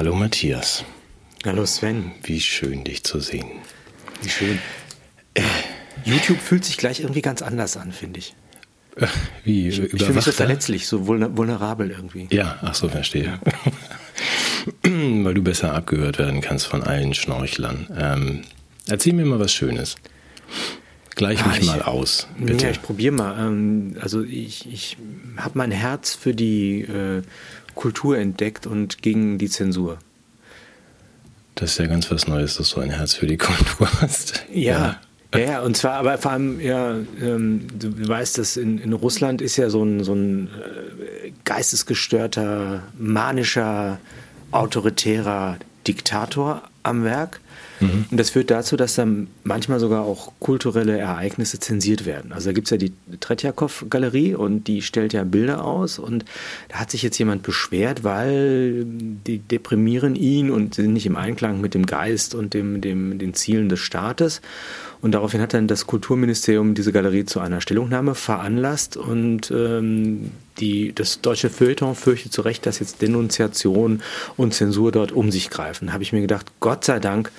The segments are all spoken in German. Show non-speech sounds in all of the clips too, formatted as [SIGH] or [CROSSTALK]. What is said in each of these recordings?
Hallo Matthias. Hallo Sven. Wie schön, dich zu sehen. Wie schön. Äh, YouTube fühlt sich gleich irgendwie ganz anders an, finde ich. Äh, wie? Ich, ich fühle mich so verletzlich, so vulnerabel irgendwie. Ja, ach so, verstehe. [CLEARS THROAT] Weil du besser abgehört werden kannst von allen Schnorchlern. Ähm, erzähl mir mal was Schönes. Gleich ah, mich ich, mal aus, bitte. Ja, ich probiere mal. Ähm, also ich, ich habe mein Herz für die äh, Kultur entdeckt und gegen die Zensur. Das ist ja ganz was Neues, dass du ein Herz für die [LAUGHS] Kultur hast. Ja. ja. Ja, und zwar, aber vor allem, ja, ähm, du weißt, dass in, in Russland ist ja so ein, so ein äh, geistesgestörter, manischer, autoritärer Diktator am Werk. Mhm. Und das führt dazu, dass dann manchmal sogar auch kulturelle Ereignisse zensiert werden. Also da gibt es ja die Tretjakow-Galerie und die stellt ja Bilder aus und da hat sich jetzt jemand beschwert, weil die deprimieren ihn und sind nicht im Einklang mit dem Geist und dem, dem, den Zielen des Staates. Und daraufhin hat dann das Kulturministerium diese Galerie zu einer Stellungnahme veranlasst und ähm, die, das deutsche Feuilleton fürchtet zu Recht, dass jetzt Denunziation und Zensur dort um sich greifen. Da habe ich mir gedacht, Gott sei Dank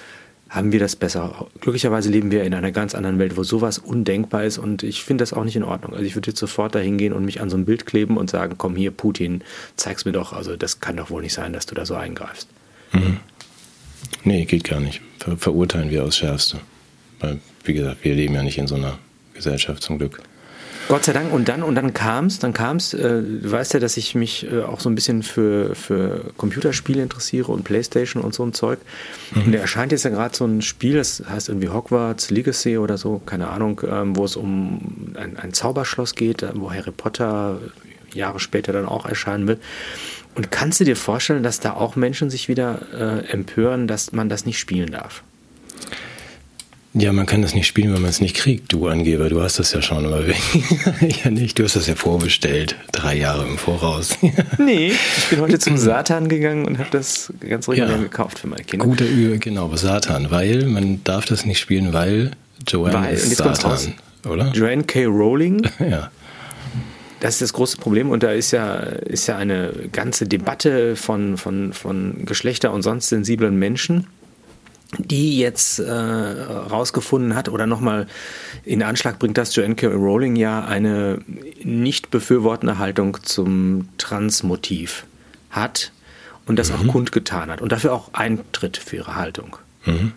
haben wir das besser. Glücklicherweise leben wir in einer ganz anderen Welt, wo sowas undenkbar ist und ich finde das auch nicht in Ordnung. Also ich würde jetzt sofort dahin gehen und mich an so ein Bild kleben und sagen, komm hier, Putin, zeig's mir doch. Also das kann doch wohl nicht sein, dass du da so eingreifst. Mhm. Nee, geht gar nicht. Ver verurteilen wir aufs Schärfste. Weil, wie gesagt, wir leben ja nicht in so einer Gesellschaft zum Glück. Gott sei Dank. Und dann, und dann kam es, dann kam es, äh, du weißt ja, dass ich mich äh, auch so ein bisschen für, für Computerspiele interessiere und Playstation und so ein Zeug. Mhm. Und da erscheint jetzt ja gerade so ein Spiel, das heißt irgendwie Hogwarts Legacy oder so, keine Ahnung, ähm, wo es um ein, ein Zauberschloss geht, wo Harry Potter Jahre später dann auch erscheinen wird. Und kannst du dir vorstellen, dass da auch Menschen sich wieder äh, empören, dass man das nicht spielen darf? Ja, man kann das nicht spielen, wenn man es nicht kriegt, du Angeber. Du hast das ja schon, aber [LAUGHS] ja nicht. Du hast das ja vorbestellt, drei Jahre im Voraus. [LAUGHS] nee, ich bin heute zum Satan gegangen und habe das ganz regulär ja. gekauft für meine Kinder. Guter Übung, genau, Satan, weil man darf das nicht spielen, weil Joanne weil, ist Satan, oder? Joanne K. Rowling. [LAUGHS] ja. Das ist das große Problem und da ist ja, ist ja eine ganze Debatte von, von, von Geschlechter- und sonst sensiblen Menschen die jetzt äh, rausgefunden hat oder nochmal in Anschlag bringt, dass Joanne K. Rowling ja eine nicht befürwortende Haltung zum Transmotiv hat und das mhm. auch kundgetan hat und dafür auch eintritt für ihre Haltung. Mhm.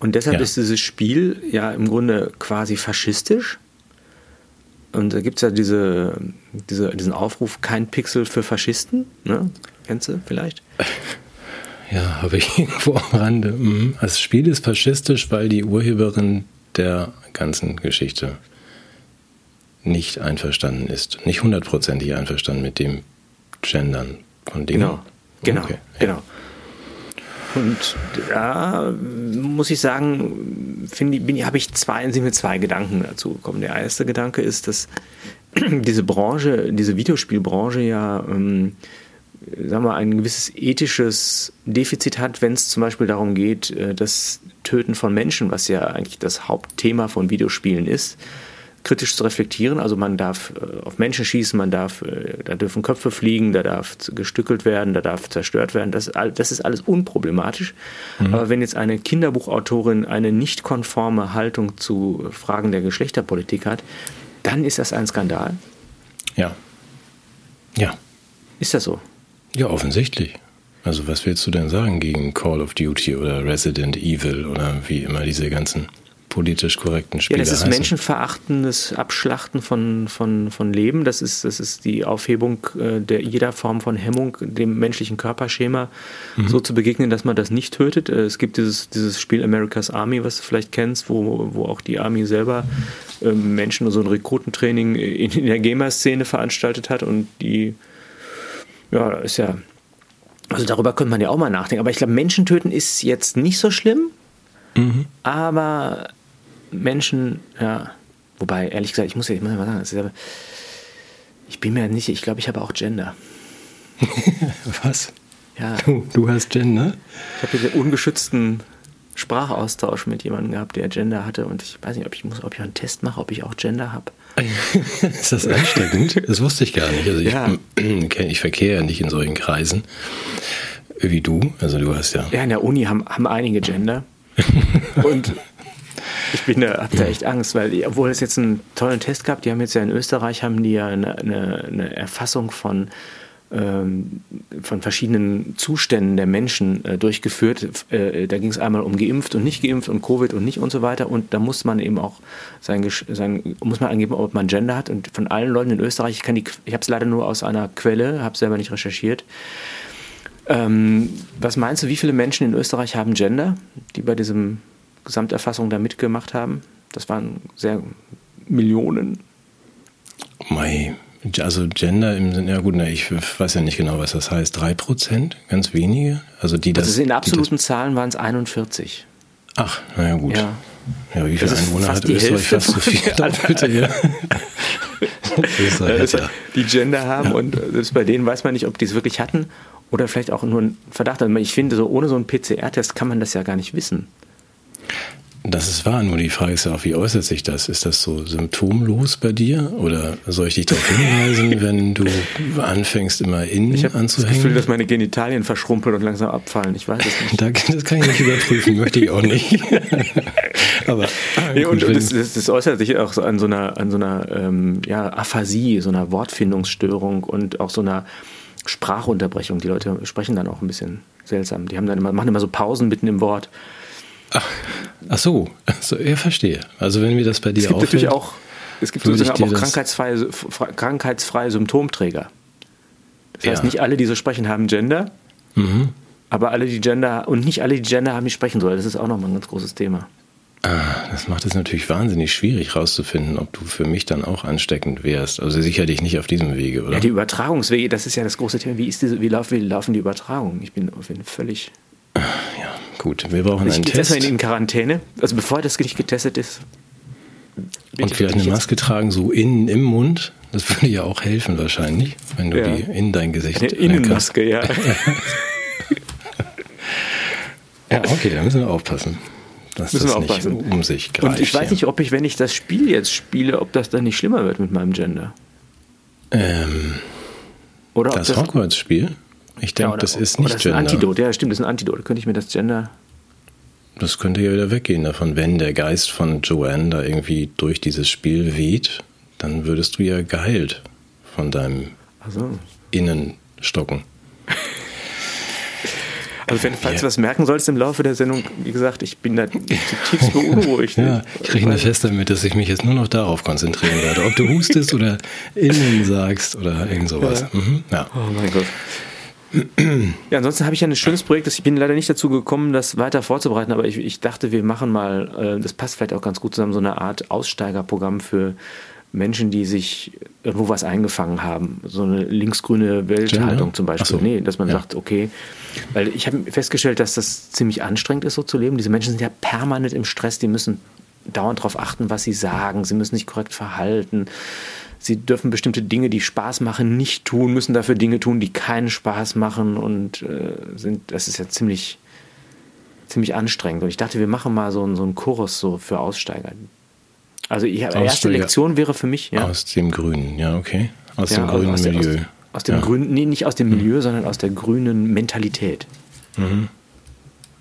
Und deshalb ja. ist dieses Spiel ja im Grunde quasi faschistisch. Und da gibt es ja diese, diese, diesen Aufruf, kein Pixel für Faschisten. Ne? Kennst du vielleicht? [LAUGHS] Ja, habe ich [LAUGHS] irgendwo am Rande. Mhm. Das Spiel ist faschistisch, weil die Urheberin der ganzen Geschichte nicht einverstanden ist. Nicht hundertprozentig einverstanden mit dem Gendern von Dingen. Genau, genau, okay. genau. Und da muss ich sagen, finde habe ich zwei, sind mir zwei Gedanken dazu gekommen. Der erste Gedanke ist, dass [CLEARS THROAT] diese Branche, diese Videospielbranche ja ähm, sagen wir, ein gewisses ethisches Defizit hat, wenn es zum Beispiel darum geht, äh, das Töten von Menschen, was ja eigentlich das Hauptthema von Videospielen ist, kritisch zu reflektieren. Also man darf äh, auf Menschen schießen, man darf, äh, da dürfen Köpfe fliegen, da darf gestückelt werden, da darf zerstört werden. Das, das ist alles unproblematisch. Mhm. Aber wenn jetzt eine Kinderbuchautorin eine nicht konforme Haltung zu Fragen der Geschlechterpolitik hat, dann ist das ein Skandal. Ja. Ja. Ist das so? Ja, offensichtlich. Also was willst du denn sagen gegen Call of Duty oder Resident Evil oder wie immer diese ganzen politisch korrekten Spiele Ja, das ist heißen? menschenverachtendes Abschlachten von, von, von Leben. Das ist, das ist die Aufhebung äh, der jeder Form von Hemmung, dem menschlichen Körperschema mhm. so zu begegnen, dass man das nicht tötet. Äh, es gibt dieses, dieses Spiel America's Army, was du vielleicht kennst, wo, wo auch die Army selber äh, Menschen so ein Rekrutentraining in, in der Gamer-Szene veranstaltet hat und die ja, ist ja. Also darüber könnte man ja auch mal nachdenken. Aber ich glaube, Menschen töten ist jetzt nicht so schlimm. Mhm. Aber Menschen, ja. Wobei, ehrlich gesagt, ich muss ja, ich muss ja mal sagen, ja, ich bin mir nicht, ich glaube, ich habe auch Gender. [LAUGHS] Was? Ja. Du, du hast Gender? Ich habe hier den ungeschützten Sprachaustausch mit jemandem gehabt, der Gender hatte. Und ich weiß nicht, ob ich, muss, ob ich einen Test mache, ob ich auch Gender habe. [LAUGHS] ist das ansteckend? Das wusste ich gar nicht. Also ich, ja. [CLEARS THROAT] ich verkehre ja nicht in solchen Kreisen. Wie du? Also du hast ja. Ja, in der Uni haben, haben einige Gender. [LAUGHS] Und ich bin da, hab da echt Angst, weil, obwohl es jetzt einen tollen Test gab, die haben jetzt ja in Österreich haben die ja eine, eine, eine Erfassung von von verschiedenen Zuständen der Menschen äh, durchgeführt. Äh, da ging es einmal um geimpft und nicht geimpft und Covid und nicht und so weiter. Und da muss man eben auch sein, sein muss man angeben, ob man Gender hat. Und von allen Leuten in Österreich, ich, kann die, ich habe es leider nur aus einer Quelle, habe selber nicht recherchiert. Ähm, was meinst du, wie viele Menschen in Österreich haben Gender, die bei diesem Gesamterfassung da mitgemacht haben? Das waren sehr Millionen. Mai. Also Gender im Sinne, ja gut, na, ich weiß ja nicht genau, was das heißt. Drei Prozent, ganz wenige. Also die das. Also in absoluten das, Zahlen waren es 41. Ach, naja gut. Ja. Ja, wie viele Einwohner hat Österreich? Fast so viel Doppelte, [LAUGHS] ja. [LAUGHS] also, die Gender haben ja. und selbst bei denen weiß man nicht, ob die es wirklich hatten oder vielleicht auch nur ein Verdacht. Also ich finde, so ohne so einen PCR-Test kann man das ja gar nicht wissen. Das ist wahr, nur die Frage ist ja auch, wie äußert sich das? Ist das so symptomlos bei dir? Oder soll ich dich darauf hinweisen, [LAUGHS] wenn du anfängst, immer innen ich anzuhängen? Ich habe das Gefühl, dass meine Genitalien verschrumpeln und langsam abfallen. Ich weiß es nicht. [LAUGHS] das kann ich nicht überprüfen, möchte ich auch nicht. [LAUGHS] Aber nee, und, und das, das, das, äußert sich auch so an so einer, an so einer ähm, ja, Aphasie, so einer Wortfindungsstörung und auch so einer Sprachunterbrechung. Die Leute sprechen dann auch ein bisschen seltsam. Die haben dann immer, machen immer so Pausen mitten im Wort. Ach, ach so, so, ja, verstehe. Also wenn wir das bei dir es gibt auffällt, natürlich auch, es gibt sozusagen auch krankheitsfreie, krankheitsfreie Symptomträger. Das heißt, ja. nicht alle, die so sprechen, haben Gender, mhm. aber alle, die Gender, und nicht alle, die Gender haben, die sprechen sollen. Das ist auch nochmal ein ganz großes Thema. Ah, das macht es natürlich wahnsinnig schwierig herauszufinden, ob du für mich dann auch ansteckend wärst. Also sicherlich nicht auf diesem Wege, oder? Ja, die Übertragungswege, das ist ja das große Thema. Wie, ist diese, wie, laufen, wie laufen die Übertragungen? Ich bin, bin völlig ja, gut. Wir brauchen einen ich Test. Ich in Quarantäne, also bevor das nicht getestet ist. Und vielleicht eine Maske tragen, so innen im Mund. Das würde ja auch helfen wahrscheinlich, wenn du ja. die in dein Gesicht Eine Innenmaske, ja. [LAUGHS] ja, okay, da müssen wir aufpassen. Dass müssen das wir aufpassen. nicht um sich greift. Und ich weiß nicht, ob ich, wenn ich das Spiel jetzt spiele, ob das dann nicht schlimmer wird mit meinem Gender. Ähm, Oder das, das Hogwarts-Spiel? Ich denke, ja, das ist nicht das ist Gender. Ein Antidot, ja, stimmt, das ist ein Antidot. Könnte ich mir das Gender. Das könnte ja wieder weggehen davon. Wenn der Geist von Joanne da irgendwie durch dieses Spiel weht, dann würdest du ja geheilt von deinem so. Innenstocken. Also wenn, falls ja. du was merken sollst im Laufe der Sendung, wie gesagt, ich bin da zutiefst beunruhigt. [LAUGHS] ja, ich rechne fest damit, dass ich mich jetzt nur noch darauf konzentrieren werde. Ob du hustest oder innen sagst oder irgend sowas. Ja. Mhm, ja. Oh mein Gott. Ja, ansonsten habe ich ja ein schönes Projekt. Ich bin leider nicht dazu gekommen, das weiter vorzubereiten, aber ich, ich dachte, wir machen mal, äh, das passt vielleicht auch ganz gut zusammen, so eine Art Aussteigerprogramm für Menschen, die sich irgendwo was eingefangen haben. So eine linksgrüne Welthaltung zum Beispiel. So. Nee, dass man ja. sagt, okay, weil ich habe festgestellt, dass das ziemlich anstrengend ist, so zu leben. Diese Menschen sind ja permanent im Stress, die müssen dauernd darauf achten, was sie sagen, sie müssen sich korrekt verhalten sie dürfen bestimmte Dinge, die Spaß machen, nicht tun, müssen dafür Dinge tun, die keinen Spaß machen und äh, sind, das ist ja ziemlich, ziemlich anstrengend. Und ich dachte, wir machen mal so, so einen Kurs so für Aussteiger. Also ich, erste Lektion wäre für mich. Ja. Aus dem Grünen, ja, okay. Aus ja, dem grünen aus Milieu. aus, aus, dem ja. grünen, nee, nicht aus dem Milieu, mhm. sondern aus der grünen Mentalität. Mhm.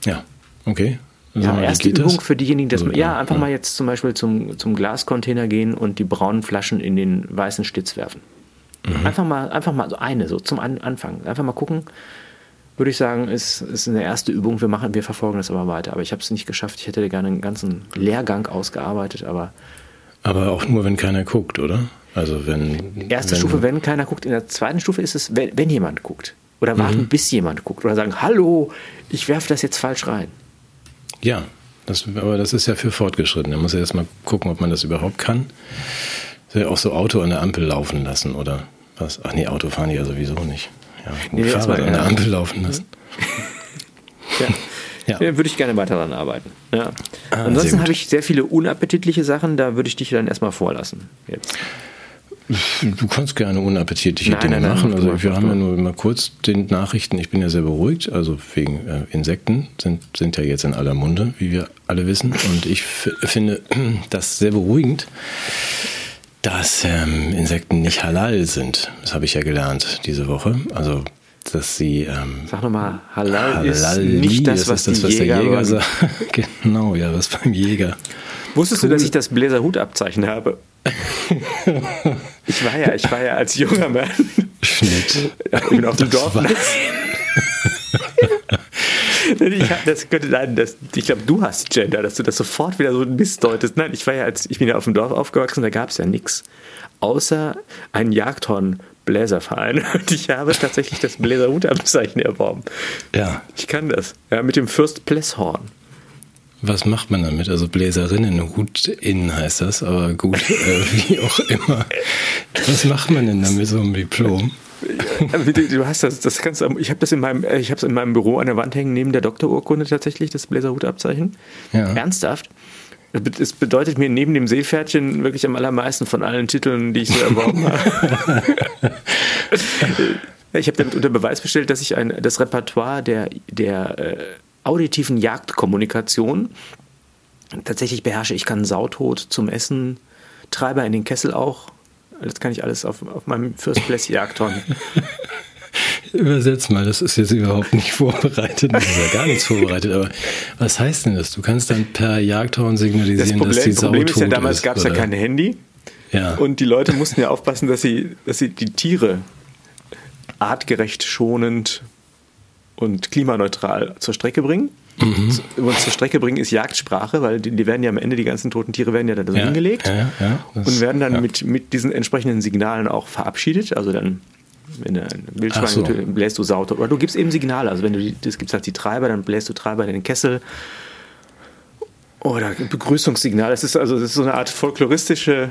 Ja, okay. Ja, mal, erste Übung für diejenigen, dass also, man, ja, einfach ja. mal jetzt zum Beispiel zum, zum Glascontainer gehen und die braunen Flaschen in den weißen Stitz werfen. Mhm. Einfach mal, einfach mal so eine, so zum Anfang. Einfach mal gucken. Würde ich sagen, ist, ist eine erste Übung. Wir machen, wir verfolgen das aber weiter. Aber ich habe es nicht geschafft. Ich hätte gerne einen ganzen Lehrgang ausgearbeitet, aber. Aber auch nur, wenn keiner guckt, oder? Also wenn. Erste wenn Stufe, wenn keiner guckt. In der zweiten Stufe ist es, wenn, wenn jemand guckt. Oder warten, mhm. bis jemand guckt. Oder sagen, hallo, ich werfe das jetzt falsch rein. Ja, das, aber das ist ja für Fortgeschrittene. Man muss ja erstmal gucken, ob man das überhaupt kann. Ja auch so Auto an der Ampel laufen lassen oder was? Ach nee, Auto fahren die ja sowieso nicht. Ja, nee, Fahrrad an der Ampel laufen lassen. [LAUGHS] ja. Ja. ja. würde ich gerne weiter daran arbeiten. Ja. Ah, Ansonsten habe ich sehr viele unappetitliche Sachen, da würde ich dich dann erstmal vorlassen. Jetzt. Du kannst gerne unappetitliche nein, Dinge nein, nein, machen. Also wir haben ja nur mal kurz den Nachrichten, ich bin ja sehr beruhigt, also wegen äh, Insekten sind, sind ja jetzt in aller Munde, wie wir alle wissen. Und ich finde [CLEARS THROAT] das sehr beruhigend, dass ähm, Insekten nicht halal sind. Das habe ich ja gelernt diese Woche. Also dass sie. Ähm, Sag nochmal, Halal, Halal ist nicht das, was, das, was der Jäger sagt. [LAUGHS] genau, ja, was beim Jäger. Wusstest cool. du, dass ich das Bläserhutabzeichen habe? [LAUGHS] ich war ja, ich war ja als junger Mann. Schnitt. ich bin auf dem Dorf. [LAUGHS] ich, das könnte, nein, das, ich glaube, du hast Gender, dass du das sofort wieder so missdeutest. Nein, ich war ja als, ich bin ja auf dem Dorf aufgewachsen, da gab es ja nichts. Außer einen Jagdhorn Bläserverein und ich habe tatsächlich das Bläserhutabzeichen erworben. Ja. Ich kann das. Ja, mit dem Fürst Plesshorn. Was macht man damit? Also Bläserinnen, Hutin heißt das, aber gut, äh, wie auch immer. Was macht man denn damit so einem Diplom? Du hast das, das kannst ich habe das in meinem, ich habe es in meinem Büro an der Wand hängen, neben der Doktorurkunde tatsächlich, das Bläserhutabzeichen. Ja. Ernsthaft. Es bedeutet mir neben dem Seepferdchen wirklich am allermeisten von allen Titeln, die ich so erworben habe. [LAUGHS] ich habe damit unter Beweis bestellt, dass ich ein, das Repertoire der, der äh, auditiven Jagdkommunikation tatsächlich beherrsche. Ich kann Sautot zum Essen, Treiber in den Kessel auch. Das kann ich alles auf, auf meinem First Place Jagdhorn. Übersetz mal, das ist jetzt überhaupt nicht vorbereitet, das ist ja gar nichts vorbereitet, aber was heißt denn das? Du kannst dann per Jagdhorn signalisieren, Problem, dass die Sau Problem ist ja, damals gab es ja kein Handy ja. und die Leute mussten ja aufpassen, dass sie, dass sie die Tiere artgerecht, schonend und klimaneutral zur Strecke bringen. Mhm. Und zur Strecke bringen ist Jagdsprache, weil die, die, werden ja am Ende, die ganzen toten Tiere werden ja da drin ja, gelegt ja, ja, und werden dann mit, mit diesen entsprechenden Signalen auch verabschiedet. Also dann, wenn du ein Wildschwein so. bläst du Saute. Oder du gibst eben Signale. Also wenn du, das gibt halt die Treiber, dann bläst du Treiber in den Kessel. Oder Begrüßungssignal. Das ist also das ist so eine Art folkloristische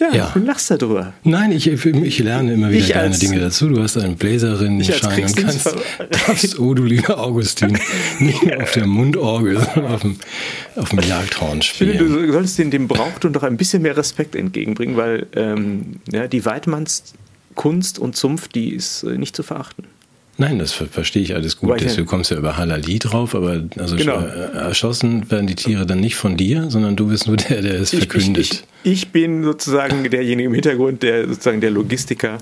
ja, ja. du lachst darüber. Nein, ich, ich lerne immer wieder ich gerne Dinge dazu. Du hast einen Bläserinnen-Schein und kannst, darfst, oh du lieber Augustin, [LAUGHS] nicht nur auf der Mundorgel, sondern auf dem, auf dem Jagdhorn spielen. Ich finde, du solltest dem, dem Brauchtum doch ein bisschen mehr Respekt entgegenbringen, weil ähm, ja, die Weidmannskunst und Zunft, die ist äh, nicht zu verachten. Nein, das verstehe ich alles gut. Du kommst ja über Halali drauf, aber also genau. Äh, erschossen werden die Tiere dann nicht von dir, sondern du bist nur der, der es verkündet. Ich, ich, ich bin sozusagen derjenige im Hintergrund, der sozusagen der Logistiker.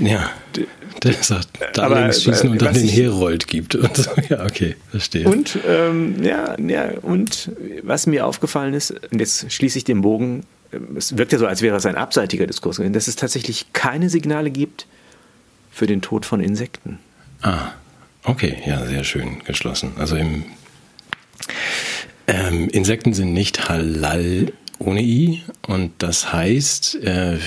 Ja, der sagt, da links schießen und dann den Herold gibt. Und so. [LAUGHS] Ja, okay, verstehe. Und, ähm, ja, ja, und was mir aufgefallen ist, und jetzt schließe ich den Bogen, es wirkt ja so, als wäre es ein abseitiger Diskurs, dass es tatsächlich keine Signale gibt für den Tod von Insekten. Ah, okay, ja, sehr schön geschlossen. Also im ähm, Insekten sind nicht halal ohne i und das heißt, äh,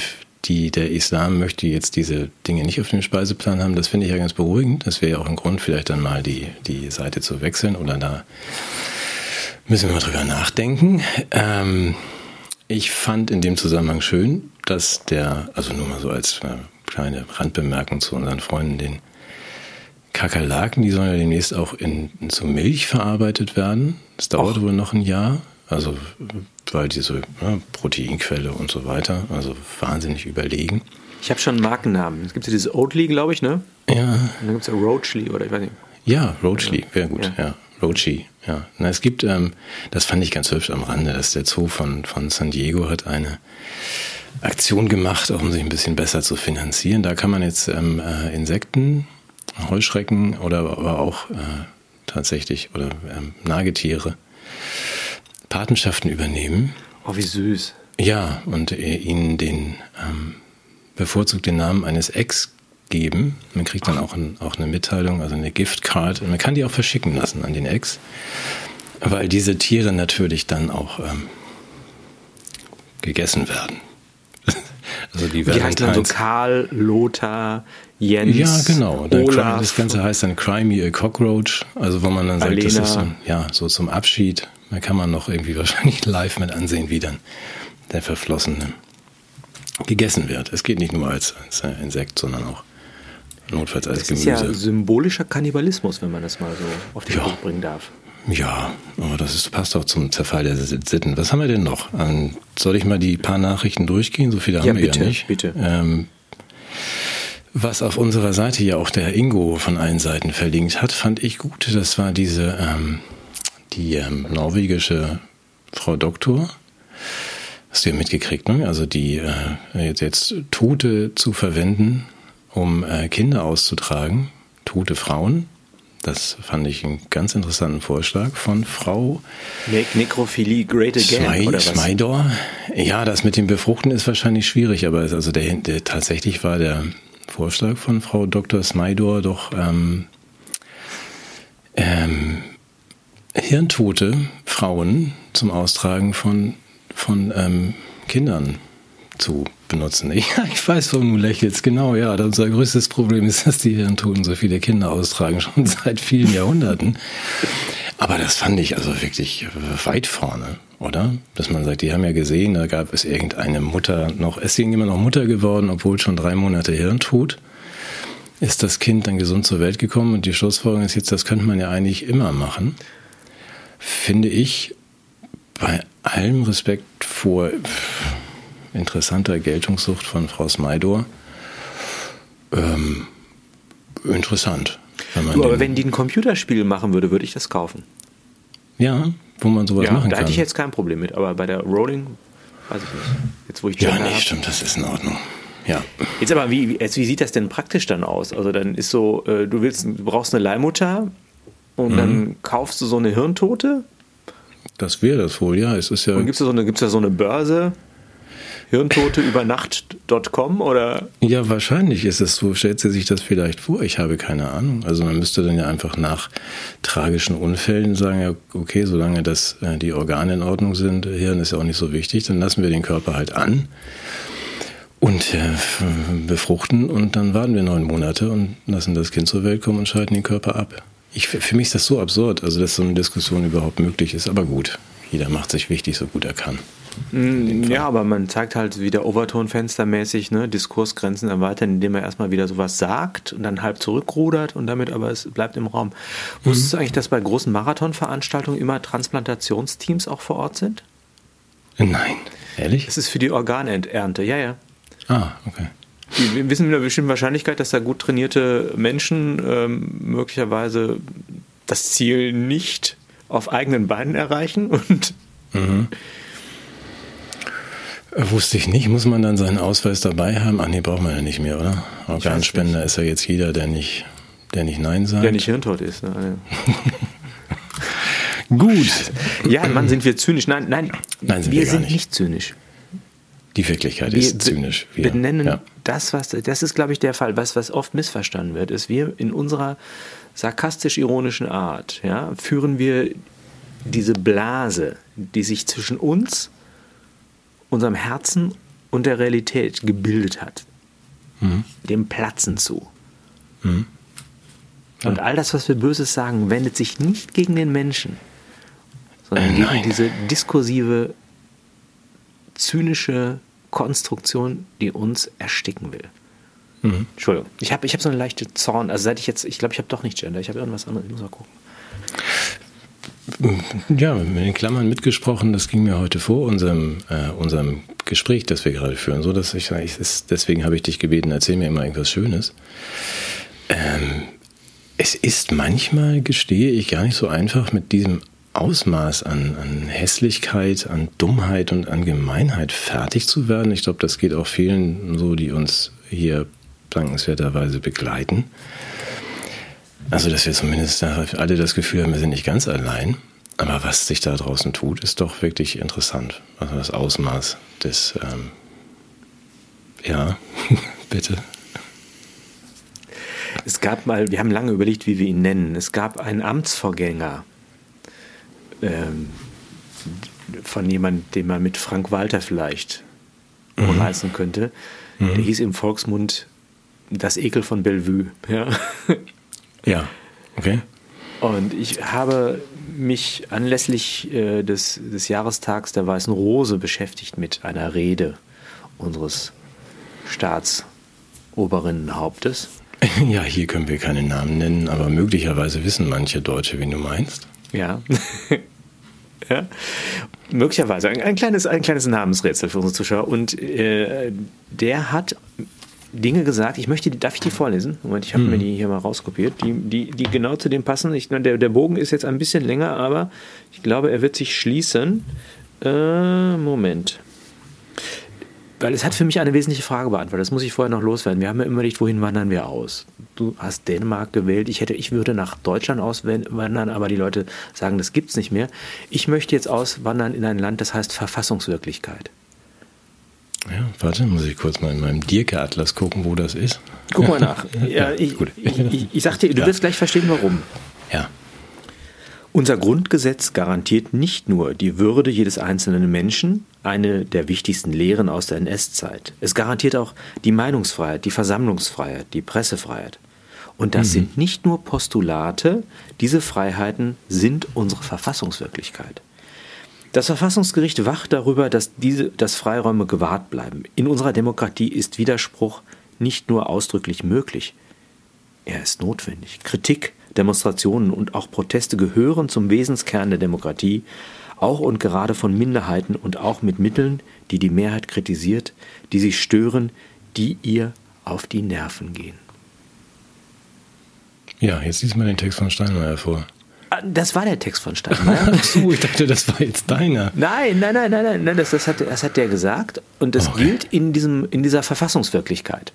die, der Islam möchte jetzt diese Dinge nicht auf dem Speiseplan haben. Das finde ich ja ganz beruhigend. Das wäre ja auch ein Grund, vielleicht dann mal die, die Seite zu wechseln oder da müssen wir mal drüber nachdenken. Ähm, ich fand in dem Zusammenhang schön, dass der, also nur mal so als äh, kleine Randbemerkung zu unseren Freunden, den Kakerlaken, die sollen ja demnächst auch in, in so Milch verarbeitet werden. Das dauert Och. wohl noch ein Jahr. Also, weil diese ne, Proteinquelle und so weiter, also wahnsinnig überlegen. Ich habe schon einen Markennamen. Es gibt ja dieses Oatly, glaube ich, ne? Ja. Und dann gibt es ja Roachly oder ich weiß nicht. Ja, Roachly, wäre gut, ja. ja. Roachy, ja. Na, es gibt, ähm, das fand ich ganz hübsch am Rande, dass der Zoo von, von San Diego hat eine Aktion gemacht, um sich ein bisschen besser zu finanzieren. Da kann man jetzt ähm, äh, Insekten Heuschrecken oder aber auch äh, tatsächlich oder ähm, Nagetiere Patenschaften übernehmen. Oh, wie süß. Ja, und äh, ihnen den ähm, bevorzugt den Namen eines Ex geben. Man kriegt dann auch, ein, auch eine Mitteilung, also eine Giftcard. Man kann die auch verschicken lassen an den Ex, weil diese Tiere natürlich dann auch ähm, gegessen werden. Die, die heißen dann so Karl, Lothar, Jens. Ja, genau. Dann Olaf, das Ganze heißt dann Cry Me a Cockroach, also wo man dann sagt, Alena. das ist so, ja, so zum Abschied. Da kann man noch irgendwie [LAUGHS] wahrscheinlich live mit ansehen, wie dann der Verflossene gegessen wird. Es geht nicht nur als, als Insekt, sondern auch notfalls als das Gemüse. Das ist ja symbolischer Kannibalismus, wenn man das mal so auf den ja. Punkt bringen darf. Ja, aber das ist, passt auch zum Zerfall der Sitten. Was haben wir denn noch? Ähm, soll ich mal die paar Nachrichten durchgehen? So viele haben ja, wir bitte, ja nicht. Bitte. Ähm, was auf unserer Seite ja auch der Ingo von allen Seiten verlinkt hat, fand ich gut. Das war diese ähm, die ähm, norwegische Frau Doktor. Hast du ja mitgekriegt, ne? Also die äh, jetzt, jetzt Tote zu verwenden um äh, Kinder auszutragen, tote Frauen. Das fand ich einen ganz interessanten Vorschlag von Frau Make Necrophilie Great Again Smai, oder was? Smaidor. Ja, das mit dem Befruchten ist wahrscheinlich schwierig, aber also der, der, tatsächlich war der Vorschlag von Frau Dr. Smaidor doch ähm, ähm, hirntote Frauen zum Austragen von, von ähm, Kindern zu benutzen. [LAUGHS] Ja, ich weiß, warum du lächelst. Genau, ja. Unser größtes Problem ist, dass die Hirntoten so viele Kinder austragen, [LAUGHS] schon seit vielen Jahrhunderten. Aber das fand ich also wirklich weit vorne, oder? Dass man sagt, die haben ja gesehen, da gab es irgendeine Mutter noch, ist irgendjemand noch Mutter geworden, obwohl schon drei Monate Hirntod. Ist das Kind dann gesund zur Welt gekommen und die Schlussfolgerung ist jetzt, das könnte man ja eigentlich immer machen. Finde ich bei allem Respekt vor interessanter Geltungssucht von Frau Smaidor ähm, interessant. Wenn man Du, aber wenn die ein Computerspiel machen würde, würde ich das kaufen. ja, wo man sowas Ja, machen da kann. hätte ich jetzt kein Problem mit, aber bei der Rolling weiß ich nicht. Jetzt wo ich ja, nee, hab. stimmt, das ist in Ordnung. Ja. Jetzt aber, wie, jetzt, wie sieht das denn praktisch dann aus? Also dann ist so, äh, du willst, du brauchst eine Leihmutter Mhm. und dann kaufst du so eine Hirntote Das wäre das wohl, ja. Es ist ja. und gibst du so eine, gibt's da so eine Börse, hirntoteübernacht.com oder Ja, wahrscheinlich ist es so. Stellt sie sich das vielleicht vor? Ich habe keine Ahnung. Also man müsste dann ja einfach nach tragischen Unfällen sagen, ja, okay, solange das äh, die Organe in Ordnung sind, Hirn ist ja auch nicht so wichtig, dann lassen wir den Körper halt an und äh, befruchten und dann warten wir neun Monate und lassen das Kind zur Welt kommen und schalten den Körper ab. Ich, für mich ist das so absurd, also dass so eine Diskussion überhaupt möglich ist. Aber gut, jeder macht sich wichtig, so gut er kann. Ja, aber man zeigt halt wieder Overton-Fenstermäßig, ne, Diskursgrenzen erweitern, indem er erstmal wieder sowas sagt und dann halb zurückrudert und damit aber es bleibt im Raum. Wusstest du eigentlich, dass bei großen Marathonveranstaltungen immer Transplantationsteams auch vor Ort sind? Nein, ehrlich? Das ist für die Organernte, ja, ja. Ah, okay. Die wissen mit einer bestimmten Wahrscheinlichkeit, dass da gut trainierte Menschen ähm, möglicherweise das Ziel nicht auf eigenen Beinen erreichen und Äh, Wusste ich nicht. Muss man dann seinen Ausweis dabei haben? Ach nee, braucht man ja nicht mehr, oder? Organspender ist ja jetzt jeder, der nicht, der nicht Nein sagt. der nicht hirntot ist. Ne? [LAUGHS] Gut. Ja, Mann, sind wir zynisch. Nein, nein, Nein, sind wir wir sind nicht. nicht zynisch. Die Wirklichkeit Wir ist zynisch. Wir, benennen ja. das, was, das ist, glaube ich, der Fall. Was, was oft missverstanden wird, ist, wir in unserer sarkastisch-ironischen Art, ja, führen wir diese Blase, die sich zwischen uns, unserem Herzen und der Realität gebildet hat, Mhm. dem Platzen zu. Und all das, was wir Böses sagen, wendet sich nicht gegen den Menschen, sondern Äh, gegen nein. diese diskursive, zynische Konstruktion, die uns ersticken will. Mhm. Entschuldigung, ich habe ich hab so eine leichte Zorn. Also seit ich jetzt, ich glaube, ich habe doch nicht Gender, ich habe irgendwas anderes, ich muss mal gucken. Ja, mit den Klammern mitgesprochen, das ging mir heute vor unserem, äh, unserem Gespräch, das wir gerade führen, so dass ich, ich es- deswegen habe ich dich gebeten, erzähl mir immer irgendwas Schönes. Ähm, es ist manchmal, gestehe ich, gar nicht so einfach mit diesem Ausmaß an, an Hässlichkeit, an Dummheit und an Gemeinheit fertig zu werden. Ich glaube, das geht auch vielen so, die uns hier dankenswerterweise begleiten. Also, dass wir zumindest alle das Gefühl haben, wir sind nicht ganz allein. Aber was sich da draußen tut, ist doch wirklich interessant. Also das Ausmaß des, ähm, ja, [LAUGHS] bitte. Es gab mal, wir haben lange überlegt, wie wir ihn nennen. Es gab einen Amtsvorgänger ähm, von jemandem, den man mit Frank Walter vielleicht umreißen könnte. Der hieß im Volksmund das Ekel von Bellevue. Ja. Ja, okay. Und ich habe mich anlässlich äh, des, des Jahrestags der Weißen Rose beschäftigt mit einer Rede unseres Staatsoberinnenhauptes. [LAUGHS] Ja, hier können wir keine Namen nennen, aber möglicherweise wissen manche Deutsche, wen du meinst. Ja. [LAUGHS] ja. Möglicherweise ein, ein, kleines, ein kleines Namensrätsel für unsere Zuschauer. Und äh, der hat Dinge gesagt. Ich möchte, die- darf ich die vorlesen? Moment, ich habe mir die hier mal rauskopiert, die, die, die genau zu dem passen. Ich, der, der Bogen ist jetzt ein bisschen länger, aber ich glaube, er wird sich schließen. Äh, Moment. weil es hat für mich eine wesentliche Frage beantwortet. Das muss ich vorher noch loswerden. Wir haben ja immer nicht, wohin wandern wir aus? Du hast Dänemark gewählt. Ich hätte, ich würde nach Deutschland auswandern, aber die Leute sagen, das gibt's nicht mehr. Ich möchte jetzt auswandern in ein Land, das heißt Verfassungswirklichkeit. Ja, warte, muss ich kurz mal in meinem Dirke-Atlas gucken, wo das ist. Guck mal nach. ja, ich, gut. Ich, ich, ich sag dir, du ja. wirst gleich verstehen, warum. Ja. Unser Grundgesetz garantiert nicht nur die Würde jedes einzelnen Menschen, eine der wichtigsten Lehren aus der NS-Zeit. Es garantiert auch die Meinungsfreiheit, die Versammlungsfreiheit, die Pressefreiheit. Und das mhm. sind nicht nur Postulate, diese Freiheiten sind unsere Verfassungswirklichkeit. Das Verfassungsgericht wacht darüber, dass, diese, dass Freiräume gewahrt bleiben. In unserer Demokratie ist Widerspruch nicht nur ausdrücklich möglich, er ist notwendig. Kritik, Demonstrationen und auch Proteste gehören zum Wesenskern der Demokratie, auch und gerade von Minderheiten und auch mit Mitteln, die die Mehrheit kritisiert, die sie stören, die ihr auf die Nerven gehen. Ja, jetzt liest mal den Text von Steinmeier vor. Das war der Text von Steinmeier. [LAUGHS] Ach so, ich dachte, das war jetzt deiner. Nein, nein, nein, nein, nein, das, das, hat, das hat der gesagt und das okay. gilt in, diesem, in dieser Verfassungswirklichkeit.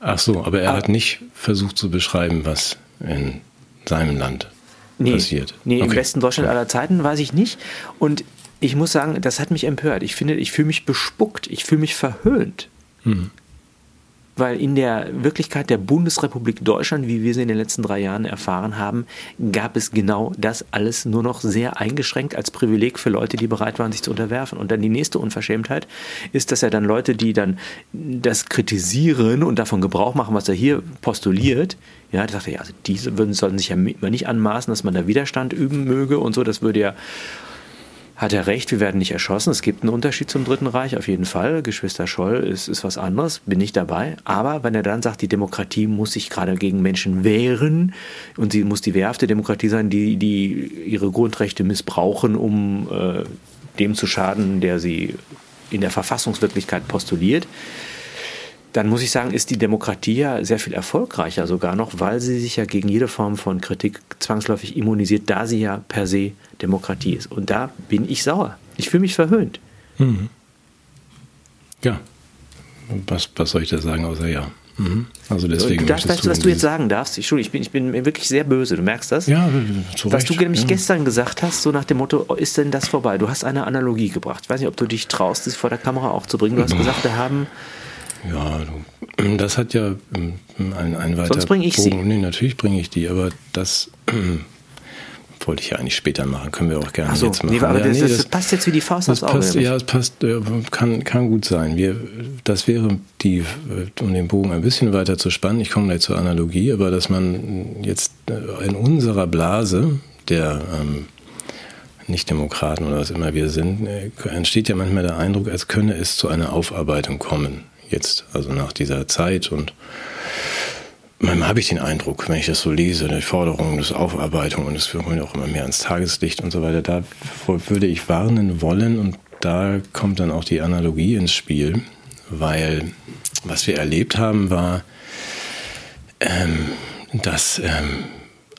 Ach so, aber er ah. hat nicht versucht zu beschreiben, was in seinem Land nee, passiert. Nee, okay. im besten Deutschland aller Zeiten weiß ich nicht. Und ich muss sagen, das hat mich empört. Ich finde, ich fühle mich bespuckt, ich fühle mich verhöhnt. Mhm weil in der Wirklichkeit der Bundesrepublik Deutschland, wie wir sie in den letzten drei Jahren erfahren haben, gab es genau das alles nur noch sehr eingeschränkt als Privileg für Leute, die bereit waren, sich zu unterwerfen. Und dann die nächste Unverschämtheit ist, dass er dann Leute, die dann das kritisieren und davon Gebrauch machen, was er hier postuliert, ja, da dachte ja, also diese würden, sollten sich ja nicht anmaßen, dass man da Widerstand üben möge und so, das würde ja hat er recht, wir werden nicht erschossen. Es gibt einen Unterschied zum Dritten Reich, auf jeden Fall. Geschwister Scholl ist, ist was anderes, bin ich dabei. Aber wenn er dann sagt, die Demokratie muss sich gerade gegen Menschen wehren und sie muss die wehrhafte Demokratie sein, die, die ihre Grundrechte missbrauchen, um äh, dem zu schaden, der sie in der Verfassungswirklichkeit postuliert, dann muss ich sagen, ist die Demokratie ja sehr viel erfolgreicher sogar noch, weil sie sich ja gegen jede Form von Kritik zwangsläufig immunisiert, da sie ja per se Demokratie ist. Und da bin ich sauer. Ich fühle mich verhöhnt. Mhm. Ja. Was, was soll ich da sagen, außer ja? Mhm. Also deswegen. Du darfst, weißt du, was du jetzt sagen darfst? Ich, ich, bin, ich bin wirklich sehr böse, du merkst das? Ja, zu Was Recht. du nämlich ja. gestern gesagt hast, so nach dem Motto, ist denn das vorbei? Du hast eine Analogie gebracht. Ich weiß nicht, ob du dich traust, das vor der Kamera auch zu bringen. Du hast [LAUGHS] gesagt, wir haben ja, das hat ja ähm, ein, ein weiter Sonst bringe ich Bogen. sie. Nee, natürlich bringe ich die, aber das wollte ich ja eigentlich später machen. Können wir auch gerne so, jetzt machen. Nee, aber ja, das, nee, das, das, passt jetzt wie die Faust aufs Auge. Passt, ja, es passt, kann, kann gut sein. Wir, das wäre die, um den Bogen ein bisschen weiter zu spannen, ich komme gleich zur Analogie, aber dass man jetzt in unserer Blase der ähm, Nicht-Demokraten oder was immer wir sind, äh, entsteht ja manchmal der Eindruck, als könne es zu einer Aufarbeitung kommen jetzt, also nach dieser Zeit und manchmal habe ich den Eindruck, wenn ich das so lese, die Forderungen des Aufarbeitung und es wird auch immer mehr ans Tageslicht und so weiter, da würde ich warnen wollen und da kommt dann auch die Analogie ins Spiel, weil was wir erlebt haben war, ähm, dass ähm,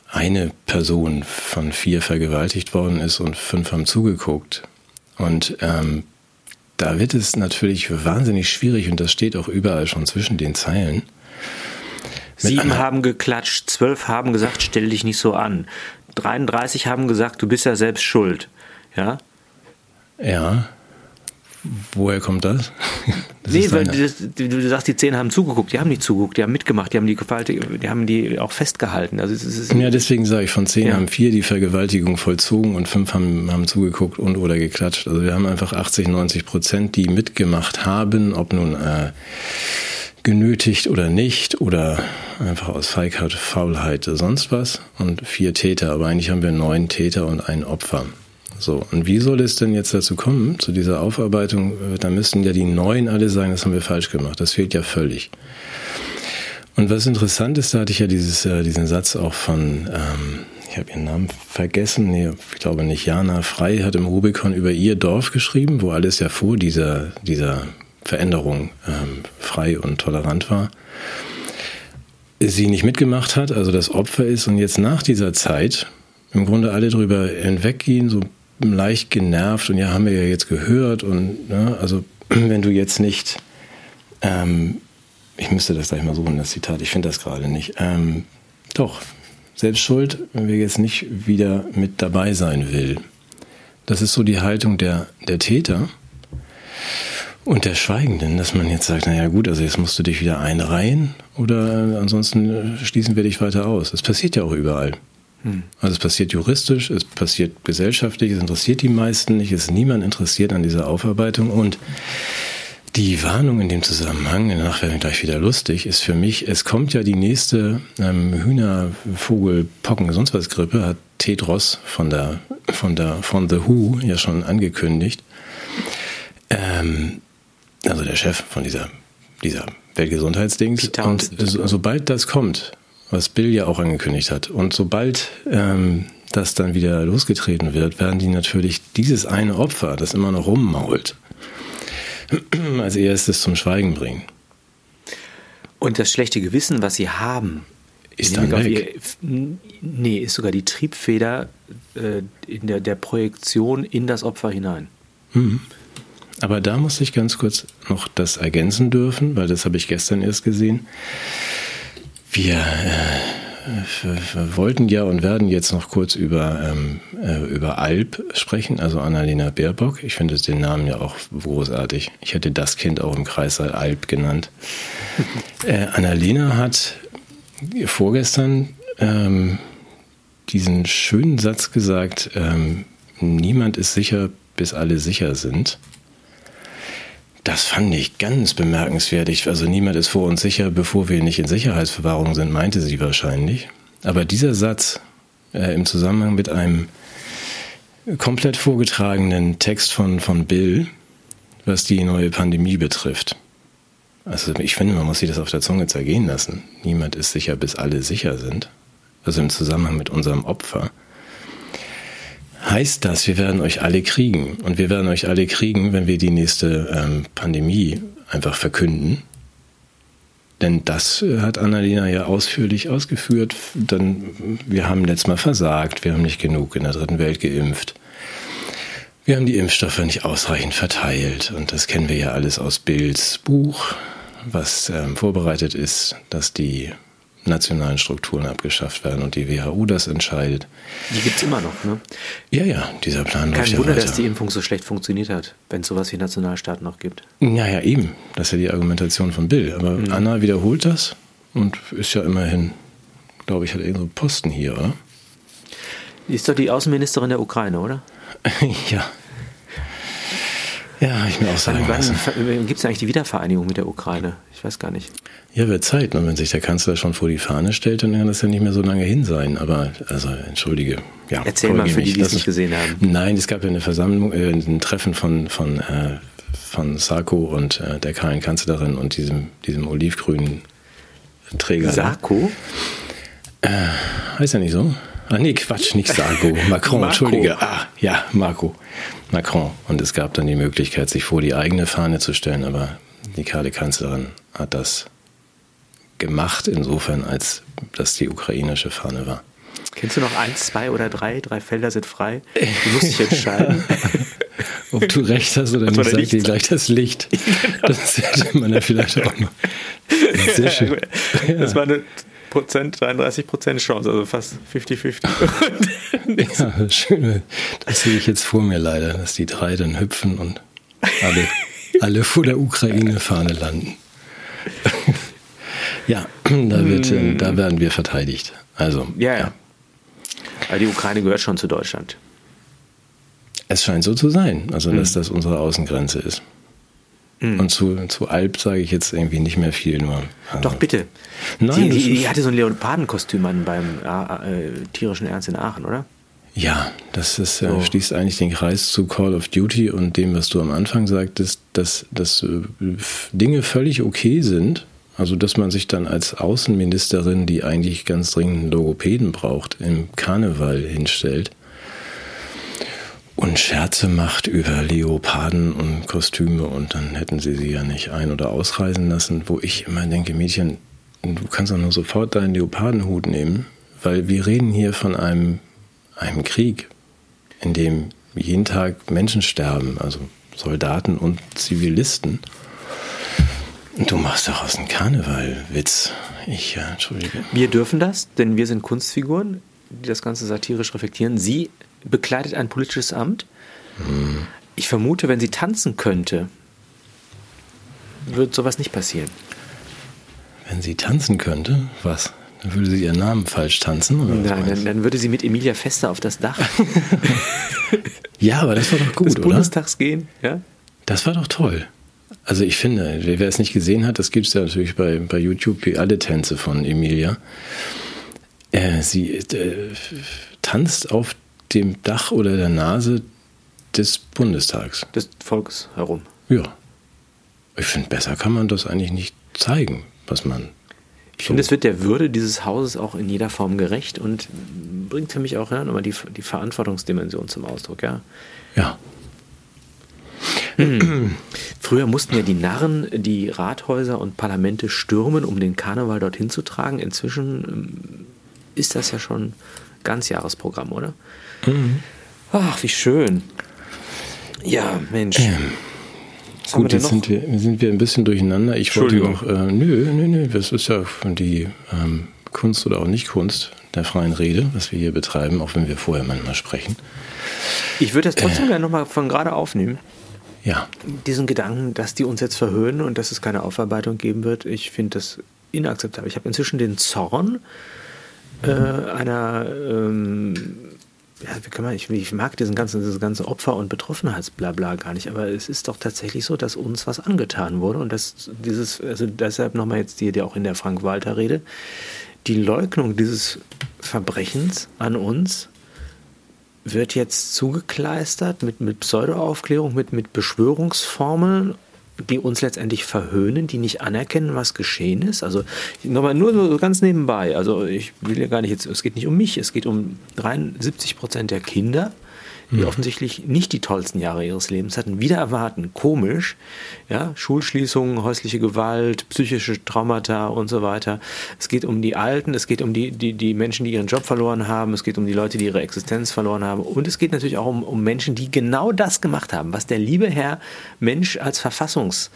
eine Person von vier vergewaltigt worden ist und fünf haben zugeguckt. Und ähm, da wird es natürlich wahnsinnig schwierig und das steht auch überall schon zwischen den Zeilen. Sieben haben geklatscht, zwölf haben gesagt, stell dich nicht so an. 33 haben gesagt, du bist ja selbst schuld. Ja? Ja. Woher kommt das? [LAUGHS] das nee, weil du, du, sagst, die zehn haben zugeguckt, die haben nicht zugeguckt, die haben mitgemacht, die haben die die haben die auch festgehalten. Also ja, deswegen sage ich, von zehn ja. haben vier die Vergewaltigung vollzogen und fünf haben, haben zugeguckt und oder geklatscht. Also wir haben einfach 80, 90 Prozent, die mitgemacht haben, ob nun äh, genötigt oder nicht oder einfach aus Feigheit, Faulheit, sonst was und vier Täter. Aber eigentlich haben wir neun Täter und ein Opfer. So, und wie soll es denn jetzt dazu kommen, zu dieser Aufarbeitung? Da müssten ja die Neuen alle sagen, das haben wir falsch gemacht. Das fehlt ja völlig. Und was interessant ist, da hatte ich ja dieses, äh, diesen Satz auch von, ähm, ich habe ihren Namen vergessen, nee, ich glaube nicht, Jana Frei hat im Rubicon über ihr Dorf geschrieben, wo alles ja vor dieser, dieser Veränderung ähm, frei und tolerant war sie nicht mitgemacht hat, also das Opfer ist und jetzt nach dieser Zeit im Grunde alle drüber hinweggehen, so leicht genervt und ja, haben wir ja jetzt gehört und ne, also [CLEARS THROAT] wenn du jetzt nicht, ähm, ich müsste das gleich mal suchen, das Zitat, ich finde das gerade nicht. Ähm, doch, selbst schuld, wenn wir jetzt nicht wieder mit dabei sein will. Das ist so die Haltung der, der Täter und der Schweigenden, dass man jetzt sagt, naja gut, also jetzt musst du dich wieder einreihen oder ansonsten schließen wir dich weiter aus. Das passiert ja auch überall. Hm. Also es passiert juristisch, es passiert gesellschaftlich, es interessiert die meisten nicht, es ist niemand interessiert an dieser Aufarbeitung und die Warnung in dem Zusammenhang, danach werden wir gleich wieder lustig, ist für mich, es kommt ja die nächste ähm, Hühner, Vogel, Pocken, sonst was Grippe, hat Tedros von der, von der, von The Who ja schon angekündigt. Ähm, also der Chef von dieser, dieser Weltgesundheitsdings. Und so, sobald das kommt, was Bill ja auch angekündigt hat, und sobald ähm, das dann wieder losgetreten wird, werden die natürlich dieses eine Opfer, das immer noch rummault, [CLEARS THROAT] als erstes zum Schweigen bringen. Und das schlechte Gewissen, was sie haben, ist dann weg. Ihr, nee, ist sogar die Triebfeder äh, in der, der Projektion in das Opfer hinein. Mhm. Aber da muss ich ganz kurz noch das ergänzen dürfen, weil das habe ich gestern erst gesehen. Wir äh, wollten ja und werden jetzt noch kurz über, ähm, äh, über Alp sprechen, also Annalena Baerbock. Ich finde den Namen ja auch großartig. Ich hätte das Kind auch im Kreissaal Alp genannt. [LAUGHS] äh, Annalena hat vorgestern ähm, diesen schönen Satz gesagt, ähm, niemand ist sicher, bis alle sicher sind. Das fand ich ganz bemerkenswert. Also niemand ist vor uns sicher, bevor wir nicht in Sicherheitsverwahrung sind, meinte sie wahrscheinlich. Aber dieser Satz äh, im Zusammenhang mit einem komplett vorgetragenen Text von, von Bill, was die neue Pandemie betrifft. Also ich finde, man muss sich das auf der Zunge zergehen lassen. Niemand ist sicher, bis alle sicher sind. Also im Zusammenhang mit unserem Opfer heißt das, wir werden euch alle kriegen. Und wir werden euch alle kriegen, wenn wir die nächste ähm, Pandemie einfach verkünden. Denn das äh, hat Annalena ja ausführlich ausgeführt. Dann, wir haben letztes Mal versagt, wir haben nicht genug in der dritten Welt geimpft. Wir haben die Impfstoffe nicht ausreichend verteilt. Und das kennen wir ja alles aus Bills Buch, was ähm, vorbereitet ist, dass die nationalen Strukturen abgeschafft werden und die WHO das entscheidet. Die gibt es immer noch, ne? Ja, ja, dieser Plan Kein läuft Wunder, ja dass die Impfung so schlecht funktioniert hat, wenn es sowas wie Nationalstaaten noch gibt. Ja, ja, eben. Das ist ja die Argumentation von Bill. Aber mhm. Anna wiederholt das und ist ja immerhin, glaube ich, hat irgendeinen Posten hier, oder? Die ist doch die Außenministerin der Ukraine, oder? [LAUGHS] ja. Ja, ich mir auch sagen Wann gibt es eigentlich die Wiedervereinigung mit der Ukraine? Ich weiß gar nicht. Ja, wird Zeit. Und wenn sich der Kanzler schon vor die Fahne stellt, dann kann das ja nicht mehr so lange hin sein. Aber, also, entschuldige. Ja, Erzähl mal für die, die es nicht gesehen haben. Nein, es gab ja eine Versammlung, äh, ein Treffen von, von, äh, von Sarko und äh, der kahlen Kanzlerin und diesem, diesem olivgrünen Träger. Sarko? Äh, heißt ja nicht so? Ah, nee, Quatsch, nicht Sarko. [LAUGHS] Macron, Entschuldige. Ah, ja, Marco. Macron. Und es gab dann die Möglichkeit, sich vor die eigene Fahne zu stellen, aber die kahle Kanzlerin hat das gemacht, insofern, als das die ukrainische Fahne war. Kennst du noch eins, zwei oder drei? Drei Felder sind frei. [LAUGHS] Du musst dich entscheiden. [LAUGHS] Ob du recht hast oder nicht, sag dir gleich das Licht. Genau. Das hätte man ja vielleicht auch noch. Sehr schön. Das war eine Prozent, 33 Prozent Chance, also fast 50-50. [LAUGHS] ja, schön. Das sehe ich jetzt vor mir leider, dass die drei dann hüpfen und alle, alle vor der Ukraine-Fahne landen. ja, da, wird, mm. da werden wir verteidigt. Also, ja, ja. Aber die Ukraine gehört schon zu Deutschland. Es scheint so zu sein, also dass mm. das unsere Außengrenze ist. Mhm. Und zu, zu Alp sage ich jetzt irgendwie nicht mehr viel, nur. Also Doch, bitte. Nein, die, die, die hatte so ein Leopardenkostüm an beim äh, äh, tierischen Ernst in Aachen, oder? Ja, das ist, äh, so. schließt eigentlich den Kreis zu Call of Duty und dem, was du am Anfang sagtest, dass, dass äh, Dinge völlig okay sind. Also, dass man sich dann als Außenministerin, die eigentlich ganz dringend einen Logopäden braucht, im Karneval hinstellt und Scherze macht über Leoparden und Kostüme und dann hätten sie sie ja nicht ein- oder ausreisen lassen, wo ich immer denke, Mädchen, du kannst doch nur sofort deinen Leopardenhut nehmen, weil wir reden hier von einem, einem Krieg, in dem jeden Tag Menschen sterben, also Soldaten und Zivilisten. Du machst daraus einen Karnevalwitz. Ich, ja, entschuldige. Wir dürfen das, denn wir sind Kunstfiguren, die das Ganze satirisch reflektieren. Sie bekleidet ein politisches Amt. Hm. Ich vermute, wenn sie tanzen könnte, würde sowas nicht passieren. Wenn sie tanzen könnte, was? Dann würde sie ihren Namen falsch tanzen? Oder Nein, dann, dann, würde sie mit Emilia Fester auf das Dach. [LAUGHS] ja, aber das war doch gut, Des oder? Bundestags gehen, ja? Das war doch toll. Also ich finde, wer es nicht gesehen hat, das gibt es ja natürlich bei, bei YouTube wie alle Tänze von Emilia. Äh, sie äh, tanzt auf dem Dach oder der Nase des Bundestags. Des Volkes herum. Ja. Ich finde, besser kann man das eigentlich nicht zeigen, was man. Ich so finde, es wird der Würde dieses Hauses auch in jeder Form gerecht und bringt für mich auch ja, nochmal die, die Verantwortungsdimension zum Ausdruck, ja. Ja. Hm. Früher mussten ja die Narren die Rathäuser und Parlamente stürmen, um den Karneval dorthin zu tragen. Inzwischen ähm, ist das ja schon Ganzjahresprogramm, oder? Mhm. Ach, wie schön. Ja, Mensch. Ähm. Gut, jetzt sind wir, sind wir ein bisschen durcheinander. Ich wollte noch, äh, nö, nö, nö, das ist ja die ähm, Kunst oder auch nicht Kunst der freien Rede, was wir hier betreiben, auch wenn wir vorher manchmal sprechen. Ich würde das trotzdem äh, gerne nochmal von gerade aufnehmen. Ja. Diesen Gedanken, dass die uns jetzt verhöhnen und dass es keine Aufarbeitung geben wird, ich finde das inakzeptabel. Ich habe inzwischen den Zorn äh, einer ähm, ja, wie kann man, ich, ich mag diesen ganzen, dieses ganze Opfer- und Betroffenheitsblabla gar nicht, aber es ist doch tatsächlich so, dass uns was angetan wurde und dass dieses, also deshalb nochmal jetzt die, die auch in der Frank-Walter-Rede, die Leugnung dieses Verbrechens an uns wird jetzt zugekleistert mit, mit Pseudoaufklärung, mit, mit Beschwörungsformeln die uns letztendlich verhöhnen, die nicht anerkennen, was geschehen ist. Also nochmal nur so ganz nebenbei. Also ich will ja gar nicht jetzt, es geht nicht um mich, es geht um 73 Prozent der Kinder, die mhm. offensichtlich nicht die tollsten Jahre ihres Lebens hatten, wieder erwarten. Komisch. Ja, Schulschließungen, häusliche Gewalt, psychische Traumata und so weiter. Es geht um die Alten, es geht um die, die, die Menschen, die ihren Job verloren haben, es geht um die Leute, die ihre Existenz verloren haben. Und es geht natürlich auch um, um Menschen, die genau das gemacht haben, was der liebe Herr Mensch als Verfassungs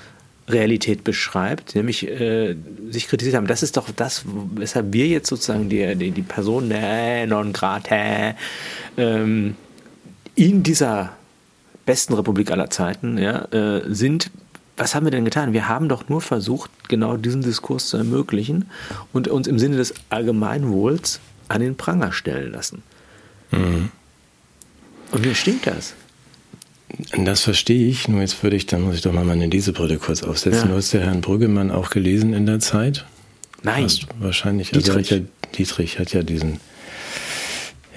Realität beschreibt, nämlich äh, sich kritisiert haben. Das ist doch das, weshalb wir jetzt sozusagen die, die, die Person äh, non grata ähm, in dieser besten Republik aller Zeiten ja, äh, sind, was haben wir denn getan? Wir haben doch nur versucht, genau diesen Diskurs zu ermöglichen und uns im Sinne des Allgemeinwohls an den Pranger stellen lassen. Mhm. Und wie stimmt das? Das verstehe ich, nur jetzt würde ich, dann muss ich doch mal meine Lesebrille kurz aufsetzen. Ja. Du hast ja Herrn Brüggemann auch gelesen in der Zeit? Nein. Hast wahrscheinlich, also Dietrich. Hat ja, Dietrich hat ja diesen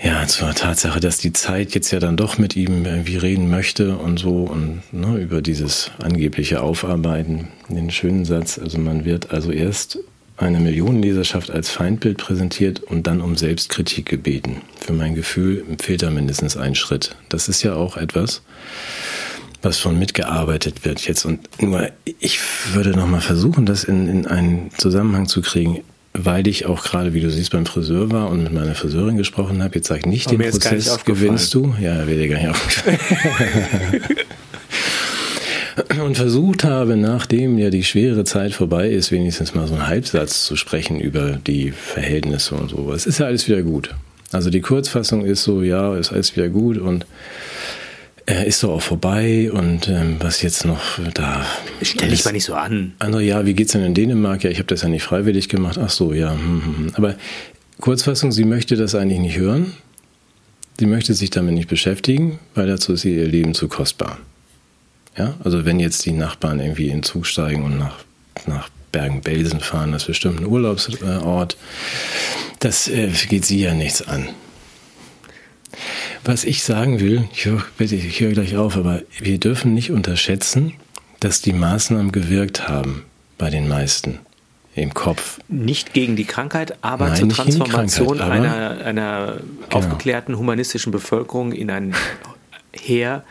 ja, zur Tatsache, dass die Zeit jetzt ja dann doch mit ihm irgendwie reden möchte und so und ne, über dieses angebliche Aufarbeiten, den schönen Satz, also man wird also erst eine Millionenleserschaft als Feindbild präsentiert und dann um Selbstkritik gebeten. Für mein Gefühl fehlt da mindestens ein Schritt. Das ist ja auch etwas, was von mitgearbeitet wird jetzt. Und nur ich würde nochmal versuchen, das in, in einen Zusammenhang zu kriegen weil ich auch gerade, wie du siehst, beim Friseur war und mit meiner Friseurin gesprochen habe, jetzt sage ich nicht, den Prozess nicht gewinnst du. Ja, wäre dir gar nicht aufgefallen. [LAUGHS] und versucht habe, nachdem ja die schwere Zeit vorbei ist, wenigstens mal so einen Halbsatz zu sprechen über die Verhältnisse und so. Es ist ja alles wieder gut. Also die Kurzfassung ist so, ja, ist alles wieder gut und äh, ist doch auch vorbei und ähm, was jetzt noch da. Stell dich mal nicht so an. Andere, ja, wie geht's denn in Dänemark? Ja, ich habe das ja nicht freiwillig gemacht. Ach so, ja. Hm, hm, hm. Aber Kurzfassung, sie möchte das eigentlich nicht hören. Sie möchte sich damit nicht beschäftigen, weil dazu ist ihr Leben zu kostbar. Ja, also wenn jetzt die Nachbarn irgendwie in den Zug steigen und nach, nach Bergen-Belsen fahren, das ist bestimmt ein Urlaubsort, das äh, geht sie ja nichts an. Was ich sagen will, ich höre, bitte, ich höre gleich auf, aber wir dürfen nicht unterschätzen, dass die Maßnahmen gewirkt haben bei den meisten im Kopf. Nicht gegen die Krankheit, aber Nein, zur Transformation Krankheit, einer, einer genau. aufgeklärten humanistischen Bevölkerung in ein Heer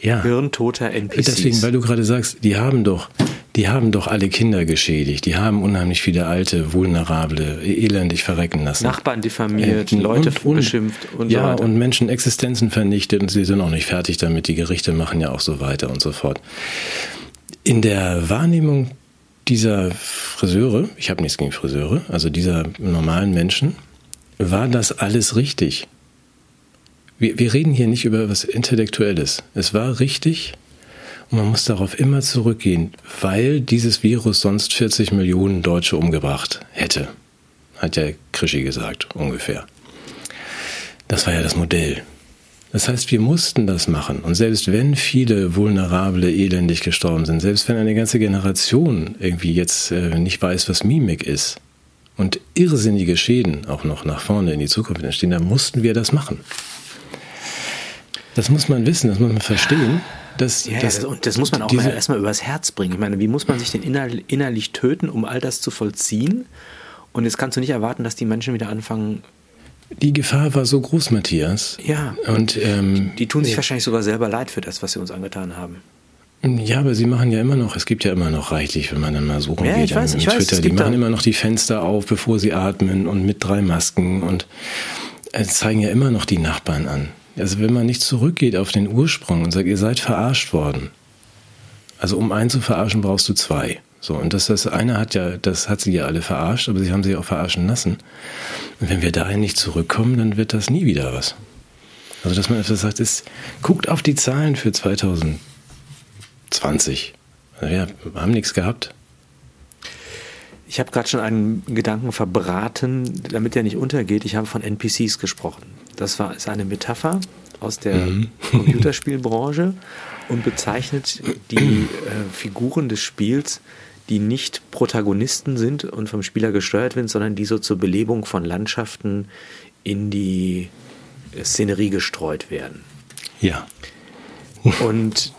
ja. hirntoter NPCs. Deswegen, weil du gerade sagst, die haben doch die haben doch alle Kinder geschädigt. Die haben unheimlich viele alte, vulnerable, elendig verrecken lassen. Nachbarn diffamiert, äh, Leute und, und, beschimpft und ja, so weiter. und Menschen Existenzen vernichtet und sie sind auch nicht fertig damit. Die Gerichte machen ja auch so weiter und so fort. In der Wahrnehmung dieser Friseure, ich habe nichts gegen Friseure, also dieser normalen Menschen, war das alles richtig. Wir, wir reden hier nicht über was Intellektuelles. Es war richtig, und man muss darauf immer zurückgehen, weil dieses Virus sonst 40 Millionen Deutsche umgebracht hätte. Hat ja Krischi gesagt, ungefähr. Das war ja das Modell. Das heißt, wir mussten das machen. Und selbst wenn viele Vulnerable elendig gestorben sind, selbst wenn eine ganze Generation irgendwie jetzt äh, nicht weiß, was Mimik ist und irrsinnige Schäden auch noch nach vorne in die Zukunft entstehen, dann mussten wir das machen. Das muss man wissen, das muss man verstehen. Das, ja, das, und das muss man auch diese, mal erstmal übers Herz bringen. Ich meine, wie muss man sich denn innerlich, innerlich töten, um all das zu vollziehen? Und jetzt kannst du nicht erwarten, dass die Menschen wieder anfangen. Die Gefahr war so groß, Matthias. Ja. Und ähm, die, tun sich ja. wahrscheinlich sogar selber leid für das, was sie uns angetan haben. Ja, aber sie machen ja immer noch, es gibt ja immer noch reichlich, wenn man dann mal suchen ja, geht ich weiß, ich Twitter, weiß, die machen immer noch die Fenster auf, bevor sie atmen und mit drei Masken und äh, zeigen ja immer noch die Nachbarn an. Also wenn man nicht zurückgeht auf den Ursprung und sagt, ihr seid verarscht worden. Also um einen zu verarschen, brauchst du zwei. So, und das, das eine hat ja, das hat sie ja alle verarscht, aber sie haben sie auch verarschen lassen. Und wenn wir dahin nicht zurückkommen, dann wird das nie wieder was. Also, dass man etwas sagt, ist, guckt auf die Zahlen für 2020. Wir haben nichts gehabt. Ich habe gerade schon einen Gedanken verbraten, damit der nicht untergeht. Ich habe von NPCs gesprochen. Das war, ist eine Metapher aus der mhm. Computerspielbranche und bezeichnet die äh, Figuren des Spiels, die nicht Protagonisten sind und vom Spieler gesteuert werden, sondern die so zur Belebung von Landschaften in die Szenerie gestreut werden. Ja. Und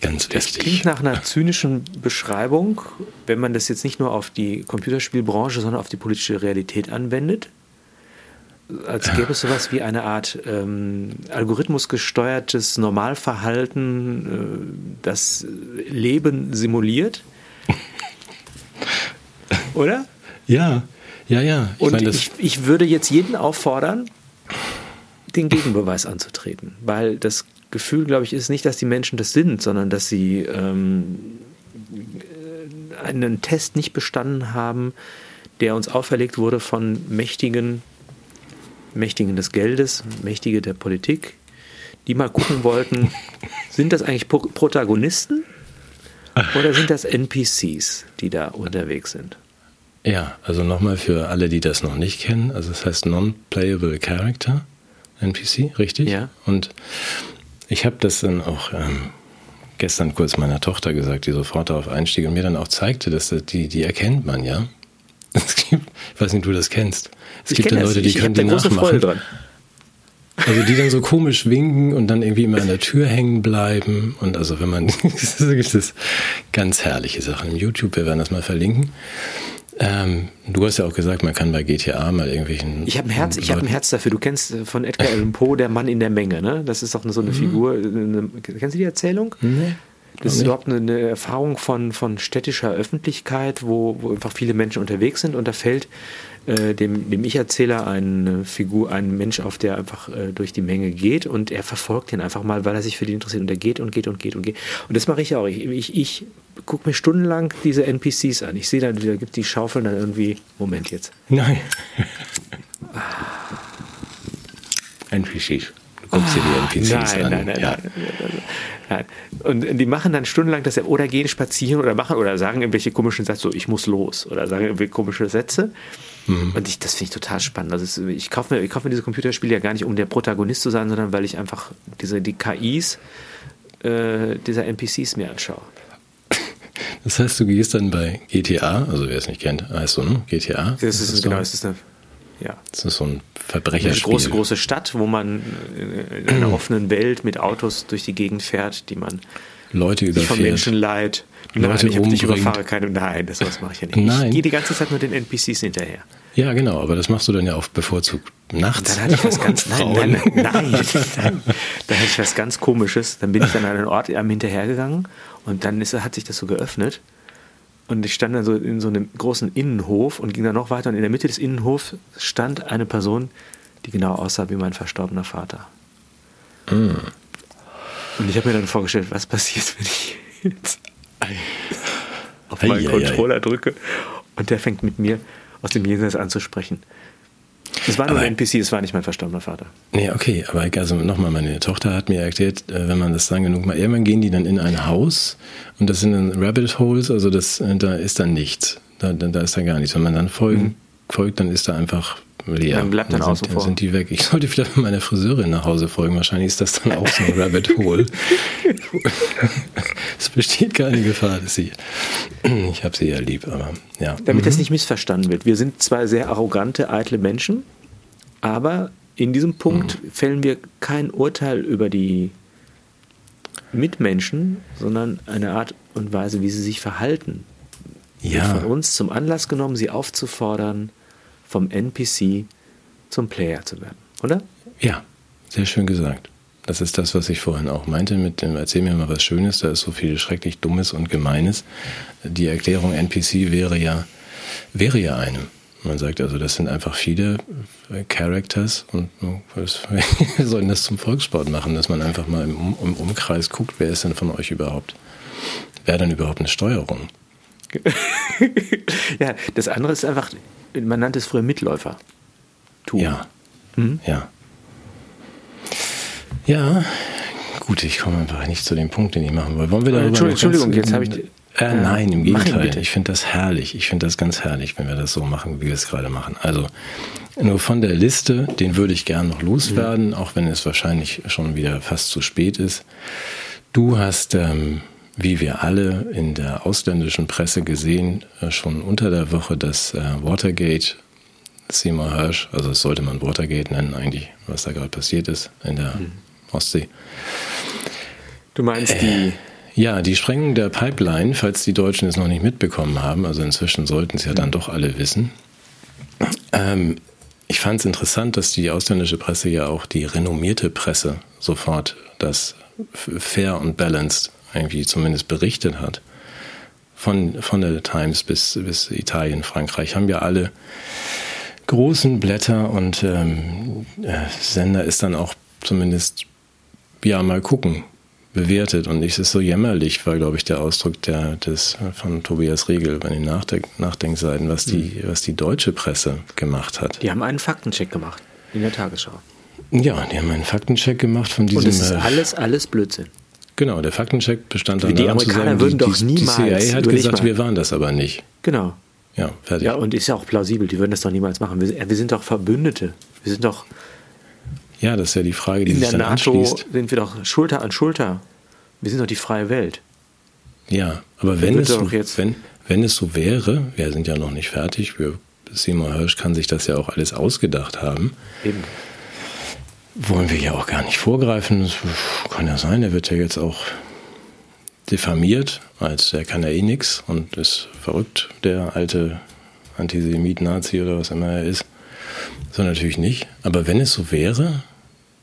Ganz das wichtig. klingt nach einer zynischen Beschreibung, wenn man das jetzt nicht nur auf die Computerspielbranche, sondern auf die politische Realität anwendet. Als gäbe es sowas wie eine Art ähm, algorithmusgesteuertes Normalverhalten, äh, das Leben simuliert. [LAUGHS] Oder? Ja, ja, ja. Ich Und meine, ich, ich würde jetzt jeden auffordern, den Gegenbeweis anzutreten, weil das Gefühl, glaube ich, ist nicht, dass die Menschen das sind, sondern dass sie ähm, einen Test nicht bestanden haben, der uns auferlegt wurde von Mächtigen, Mächtigen des Geldes, Mächtige der Politik, die mal gucken wollten, [LAUGHS] sind das eigentlich Protagonisten oder sind das NPCs, die da unterwegs sind? Ja, also nochmal für alle, die das noch nicht kennen, also das heißt Non-Playable Character, NPC, richtig? Ja. Und ich habe das dann auch ähm, gestern kurz meiner Tochter gesagt, die sofort darauf einstieg und mir dann auch zeigte, dass das, die, die erkennt man ja. [LAUGHS] Es gibt, ich weiß nicht, ob du das kennst. Es ich gibt ja Leute, die ich, können ich die nachmachen. Dran. Also die dann so [LAUGHS] komisch winken und dann irgendwie immer an der Tür hängen bleiben. Und also wenn man, [LAUGHS] das ist ganz herrliche Sachen im YouTube, wir werden das mal verlinken. Ähm, du hast ja auch gesagt, man kann bei GTA mal irgendwelchen. Ich habe ein Herz, ich habe ein Herz dafür. Du kennst äh, von Edgar Allan Poe der Mann in der Menge, ne? Das ist doch so eine mhm. Figur. Eine, kennst du die Erzählung? Nee. Das ist überhaupt eine, eine, Erfahrung von, von städtischer Öffentlichkeit, wo, wo einfach viele Menschen unterwegs sind und da fällt äh, dem, dem Ich-Erzähler eine Figur, ein Mensch auf, der einfach äh, durch die Menge geht und er verfolgt ihn einfach mal, weil er sich für die interessiert und er geht und geht und geht und geht. Und das mache ich auch. Ich, ich, ich gucke mir stundenlang diese NPCs an. Ich sehe dann, da gibt die Schaufeln dann irgendwie. Moment jetzt. Nein. [LAUGHS] NPCs. Du guckst dir die NPCs nein, an. Nein, nein, ja. nein, nein, nein. Und die machen dann stundenlang das oder gehen spazieren oder machen oder sagen irgendwelche komischen Sätze, so ich muss los oder sagen irgendwelche komische Sätze. Mhm. Und ich, das finde ich total spannend. Also ich kaufe mir, kauf mir diese Computerspiele ja gar nicht, um der Protagonist zu sein, sondern weil ich einfach diese, die KIs äh, dieser NPCs mir anschaue. Das heißt, du gehst dann bei GTA, also wer es nicht kennt, heißt so, ne? GTA. Das ist, ist genau, das ist eine, ja. Das ist so ein Verbrecherspiel. Eine große, große Stadt, wo man in einer [CLEARS THROAT] offenen Welt mit Autos durch die Gegend fährt, die man Leute überfährt. von Menschen leid. Leute nein, ich, ich überfahre keine. Nein, das was mache ich ja nicht. Nein. Ich gehe die ganze Zeit nur den NPCs hinterher. Ja, genau, aber das machst du dann ja auch bevorzugt nachts. dann hatte ich was [LAUGHS] ganz, nein, nein, nein, nein, nein, da hatte ich was ganz Komisches. Dann bin ich dann an einen Ort am hinterhergegangen und dann ist, hat sich das so geöffnet Und ich stand dann so in so einem großen Innenhof und ging dann noch weiter. Und in der Mitte des Innenhofs stand eine Person, die genau aussah wie mein verstorbener Vater. Mm. Und ich habe mir dann vorgestellt, was passiert, wenn ich jetzt auf meinen Controller drücke und der fängt mit mir aus dem Jenseits an zu sprechen. Es war nur aber, ein NPC, es war nicht mein verstorbener Vater. Nee, okay, aber also nochmal, meine Tochter hat mir erklärt, äh, wenn man das dann genug mal, irgendwann gehen die dann in ein Haus und das sind dann Rabbit Holes, also das, äh, da ist dann nichts. Da, da, da ist dann gar nichts. Wenn man dann folgen, mhm. Folgt, dann ist da einfach leer. Dann bleibt dann, dann sind, sind die weg. Ich sollte vielleicht meiner Friseurin nach Hause folgen. Wahrscheinlich ist das dann auch so ein Rabbit Hole. [LAUGHS] es besteht keine Gefahr, dass sie. Ich habe sie ja lieb, aber ja. Damit mhm. das nicht missverstanden wird. Wir sind zwei sehr arrogante, eitle Menschen, aber in diesem Punkt mhm. fällen wir kein Urteil über die Mitmenschen, sondern eine Art und Weise, wie sie sich verhalten. Ja. Wird von uns zum Anlass genommen, sie aufzufordern, vom NPC zum Player zu werden, oder? Ja, sehr schön gesagt. Das ist das, was ich vorhin auch meinte mit dem Erzähl mir mal was Schönes, da ist so viel schrecklich Dummes und Gemeines. Die Erklärung NPC wäre ja, wäre ja eine. Man sagt also, das sind einfach viele Characters und wir [LAUGHS] sollen das zum Volkssport machen, dass man einfach mal im, im Umkreis guckt, wer ist denn von euch überhaupt, wer dann überhaupt eine Steuerung? [LAUGHS] ja, das andere ist einfach, man nannte es früher Mitläufer. Tun. Ja. Mhm. Ja. Ja, gut, ich komme einfach nicht zu dem Punkt, den ich machen will. Wollen wir darüber Entschuldigung, Entschuldigung jetzt habe ich. Äh, nein, im Gegenteil. Ich finde das herrlich. Ich finde das ganz herrlich, wenn wir das so machen, wie wir es gerade machen. Also nur von der Liste, den würde ich gern noch loswerden, mhm. auch wenn es wahrscheinlich schon wieder fast zu spät ist. Du hast ähm, wie wir alle in der ausländischen Presse gesehen, äh, schon unter der Woche das äh, Watergate, Seymour Hirsch, also das sollte man Watergate nennen eigentlich, was da gerade passiert ist in der mhm. Ostsee. Du meinst die... Äh, ja, die Sprengung der Pipeline, falls die Deutschen es noch nicht mitbekommen haben, also inzwischen sollten es ja dann mhm. doch alle wissen. Ähm, ich fand es interessant, dass die ausländische Presse ja auch die renommierte Presse sofort das fair und balanced irgendwie zumindest berichtet hat, von, von der Times bis, bis Italien, Frankreich, haben ja alle großen Blätter und ähm, äh, Sender ist dann auch zumindest, ja, mal gucken, bewertet. Und nicht ist so jämmerlich, war, glaube ich, der Ausdruck der, des, von Tobias Riegel bei den Nachdenk Nachdenkseiten, was die, mhm. was die deutsche Presse gemacht hat. Die haben einen Faktencheck gemacht in der Tagesschau. Ja, die haben einen Faktencheck gemacht von diesem. Und es ist äh, alles, alles Blödsinn. Genau, der Faktencheck bestand dann Die Amerikaner würden die, doch niemals. Die CIA hat gesagt, wir waren das aber nicht. Genau. Ja, fertig. Ja, und ist ja auch plausibel, die würden das doch niemals machen. Wir, wir sind doch Verbündete. Wir sind doch. Ja, das ist ja die Frage, die in sich der dann NATO anschließt. sind wir doch Schulter an Schulter. Wir sind doch die freie Welt. Ja, aber wenn es, so, wenn, wenn es so wäre, wir sind ja noch nicht fertig, wir, Seymour Hirsch kann sich das ja auch alles ausgedacht haben. Eben wollen wir ja auch gar nicht vorgreifen. Das kann ja sein, er wird ja jetzt auch diffamiert, als der kann ja eh nix und ist verrückt, der alte Antisemit, Nazi oder was immer er ist. So natürlich nicht. Aber wenn es so wäre,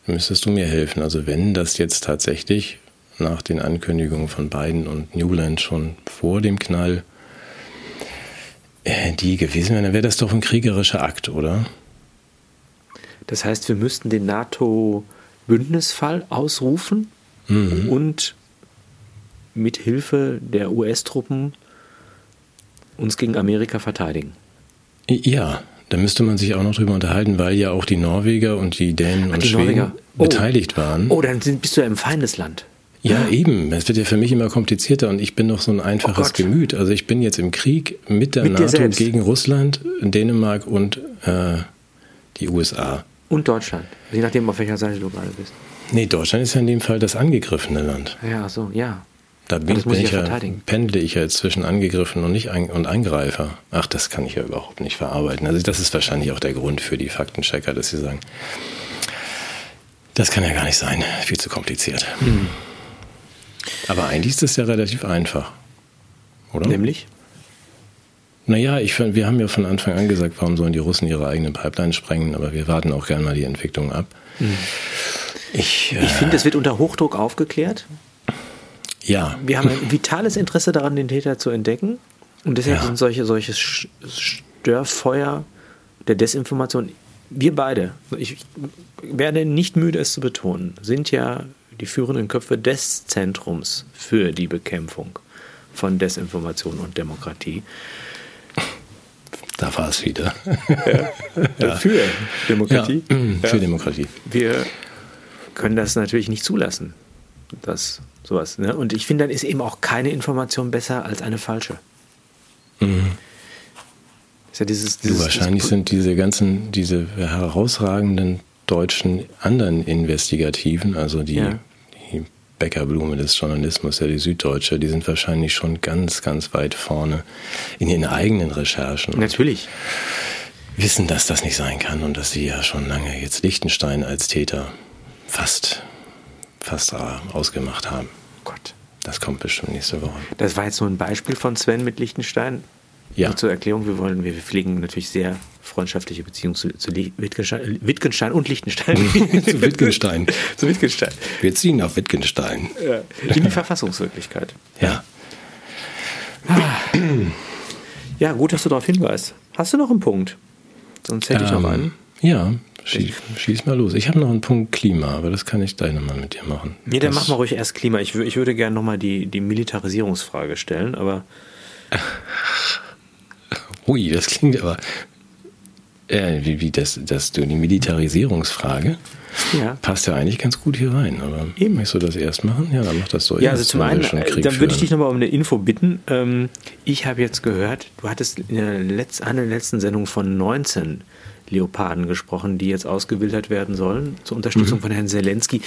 müsstest du mir helfen. Also wenn das jetzt tatsächlich nach den Ankündigungen von Biden und Newland schon vor dem Knall äh, die gewesen wären, dann wäre das doch ein kriegerischer Akt, oder? Das heißt, wir müssten den NATO-Bündnisfall ausrufen mhm. und mit Hilfe der US-Truppen uns gegen Amerika verteidigen. Ja, da müsste man sich auch noch drüber unterhalten, weil ja auch die Norweger und die Dänen Ach, und die Schweden oh. beteiligt waren. Oh, dann bist du ja im Feindesland. Ja, eben. Es wird ja für mich immer komplizierter und ich bin doch so ein einfaches oh Gemüt. Also ich bin jetzt im Krieg mit der mit NATO gegen Russland, Dänemark und äh, die USA. Und Deutschland, je nachdem, auf welcher Seite du gerade bist. Nee, Deutschland ist ja in dem Fall das angegriffene Land. Ja, so, ja. Da bin, bin ich ja, pendle ich ja zwischen angegriffen und nicht ein, und Angreifer. Ach, das kann ich ja überhaupt nicht verarbeiten. Also das ist wahrscheinlich auch der Grund für die Faktenchecker, dass sie sagen, das kann ja gar nicht sein, viel zu kompliziert. Hm. Aber eigentlich ist das ja relativ einfach, oder? Nämlich? Naja, ich, wir haben ja von Anfang an gesagt, warum sollen die Russen ihre eigenen Pipeline sprengen, aber wir warten auch gerne mal die Entwicklung ab. Mhm. Ich, äh, ich finde, es wird unter Hochdruck aufgeklärt. Ja. Wir haben ein vitales Interesse daran, den Täter zu entdecken. Und deshalb ja. sind solche, solche Störfeuer der Desinformation, wir beide, ich werde nicht müde, es zu betonen, sind ja die führenden Köpfe des Zentrums für die Bekämpfung von Desinformation und Demokratie. Da war es wieder. [LAUGHS] Ja. Für Demokratie. Ja, für Demokratie. Wir können das natürlich nicht zulassen, dass sowas. Ne? Und ich finde, dann ist eben auch keine Information besser als eine falsche. Mhm. Ja dieses, dieses, wahrscheinlich dieses sind diese ganzen, diese herausragenden deutschen anderen Investigativen, also die, ja. Bäckerblume des Journalismus, ja die Süddeutsche, die sind wahrscheinlich schon ganz, ganz weit vorne in ihren eigenen Recherchen. Natürlich. Wissen, dass das nicht sein kann und dass sie ja schon lange jetzt Liechtenstein als Täter fast, fast ausgemacht haben. Gott. Das kommt bestimmt nächste Woche. Das war jetzt nur ein Beispiel von Sven mit Liechtenstein. Ja. Nur zur Erklärung, wir wollen, wir pflegen natürlich sehr freundschaftliche Beziehungen zu, zu Wittgenstein, Wittgenstein und Liechtenstein. [LAUGHS] zu [LAUGHS] Wittgenstein. zu Wittgenstein. Wir ziehen nach Wittgenstein. Ja. In die Verfassungswirklichkeit. Ja. Ja, gut, dass du darauf hinweist. Hast du noch einen Punkt? Sonst hätte ähm, ich noch ähm, einen. Ja, schieß, schieß mal los. Ich habe noch einen Punkt Klima, aber das kann ich gleich nochmal mit dir machen. Nee, dann mach mal ruhig erst Klima. Ich, ich würde gerne nochmal die, die Militarisierungsfrage stellen, aber. [LAUGHS] Ui, das klingt aber. Äh, wie, wie das, das, die Militarisierungsfrage ja. passt ja eigentlich ganz gut hier rein. Aber Eben. möchtest du das erst machen? Ja, dann mach das so. Ja, also zum einen, äh, dann würde ich dich nochmal um eine Info bitten. Ähm, ich habe jetzt gehört, du hattest in der letzten, einer der letzten Sendung von 19 Leoparden gesprochen, die jetzt ausgewildert werden sollen, zur Unterstützung mhm. von Herrn Zelensky,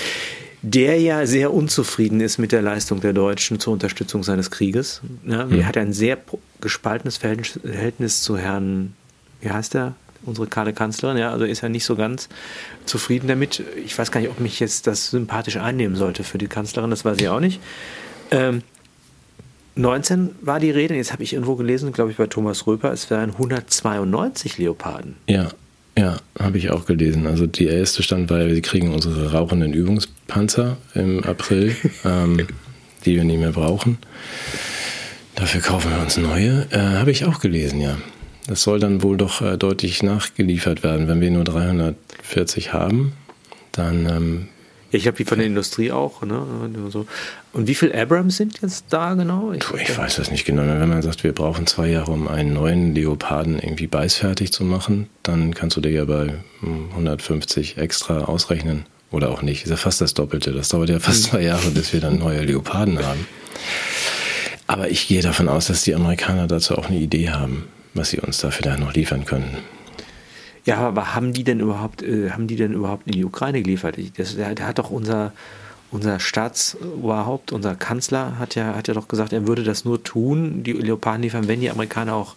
der ja sehr unzufrieden ist mit der Leistung der Deutschen zur Unterstützung seines Krieges. Ja, mhm. Er hat ein sehr gespaltenes Verhältnis zu Herrn, wie heißt er? Unsere Karle Kanzlerin, ja, also ist er nicht so ganz zufrieden damit. Ich weiß gar nicht, ob mich jetzt das sympathisch einnehmen sollte für die Kanzlerin, das weiß ich auch nicht. Ähm, 19 war die Rede, jetzt habe ich irgendwo gelesen, glaube ich bei Thomas Röper, es wären 192 Leoparden. Ja, ja, habe ich auch gelesen. Also die erste Stand war, wir kriegen unsere rauchenden Übungspanzer im April, [LAUGHS] ähm, die wir nicht mehr brauchen. Dafür kaufen wir uns neue. Äh, habe ich auch gelesen, ja. Das soll dann wohl doch äh, deutlich nachgeliefert werden. Wenn wir nur 340 haben, dann ähm, ich habe die von der Industrie auch. Ne? Und wie viele Abrams sind jetzt da genau? Ich, du, ich weiß das nicht genau. Wenn man sagt, wir brauchen zwei Jahre, um einen neuen Leoparden irgendwie beißfertig zu machen, dann kannst du dir ja bei 150 extra ausrechnen. Oder auch nicht. Ist ja fast das Doppelte. Das dauert ja fast hm. zwei Jahre, bis wir dann neue Leoparden haben. Aber ich gehe davon aus, dass die Amerikaner dazu auch eine Idee haben, was sie uns dafür da noch liefern können. Ja, aber haben die denn überhaupt, äh, haben die denn überhaupt in die Ukraine geliefert? Das, der, der hat doch unser, unser Staatsoberhaupt, unser Kanzler hat ja, hat ja doch gesagt, er würde das nur tun, die Leoparden liefern, wenn die Amerikaner auch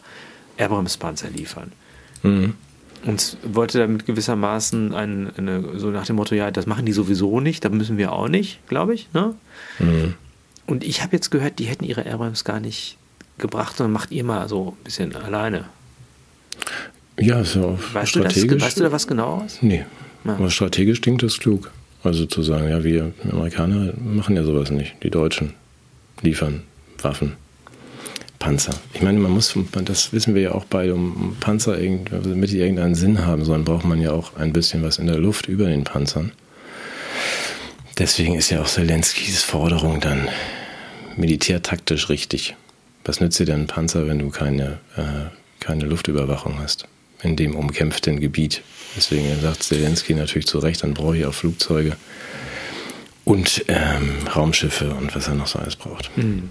Abrams-Panzer liefern. Mhm. Und wollte damit gewissermaßen ein, eine, so nach dem Motto, ja, das machen die sowieso nicht, da müssen wir auch nicht, glaube ich. Ne? Mhm. Und ich habe jetzt gehört, die hätten ihre Abrams gar nicht gebracht, sondern macht ihr mal so ein bisschen alleine. Ja, ist ja auch weißt strategisch. Du das, weißt du da was genaueres? Nee. Ja. Aber strategisch klingt das klug. Also zu sagen, ja, wir Amerikaner machen ja sowas nicht. Die Deutschen liefern Waffen, Panzer. Ich meine, man muss, das wissen wir ja auch beide, um Panzer, damit die irgendeinen Sinn haben sollen, braucht man ja auch ein bisschen was in der Luft über den Panzern. Deswegen ist ja auch Zelenskis Forderung dann militärtaktisch richtig. Was nützt dir denn ein Panzer, wenn du keine, äh, keine Luftüberwachung hast? In dem umkämpften Gebiet. Deswegen sagt Zelensky natürlich zu Recht, dann brauche ich auch Flugzeuge und ähm, Raumschiffe und was er noch so alles braucht. Hm.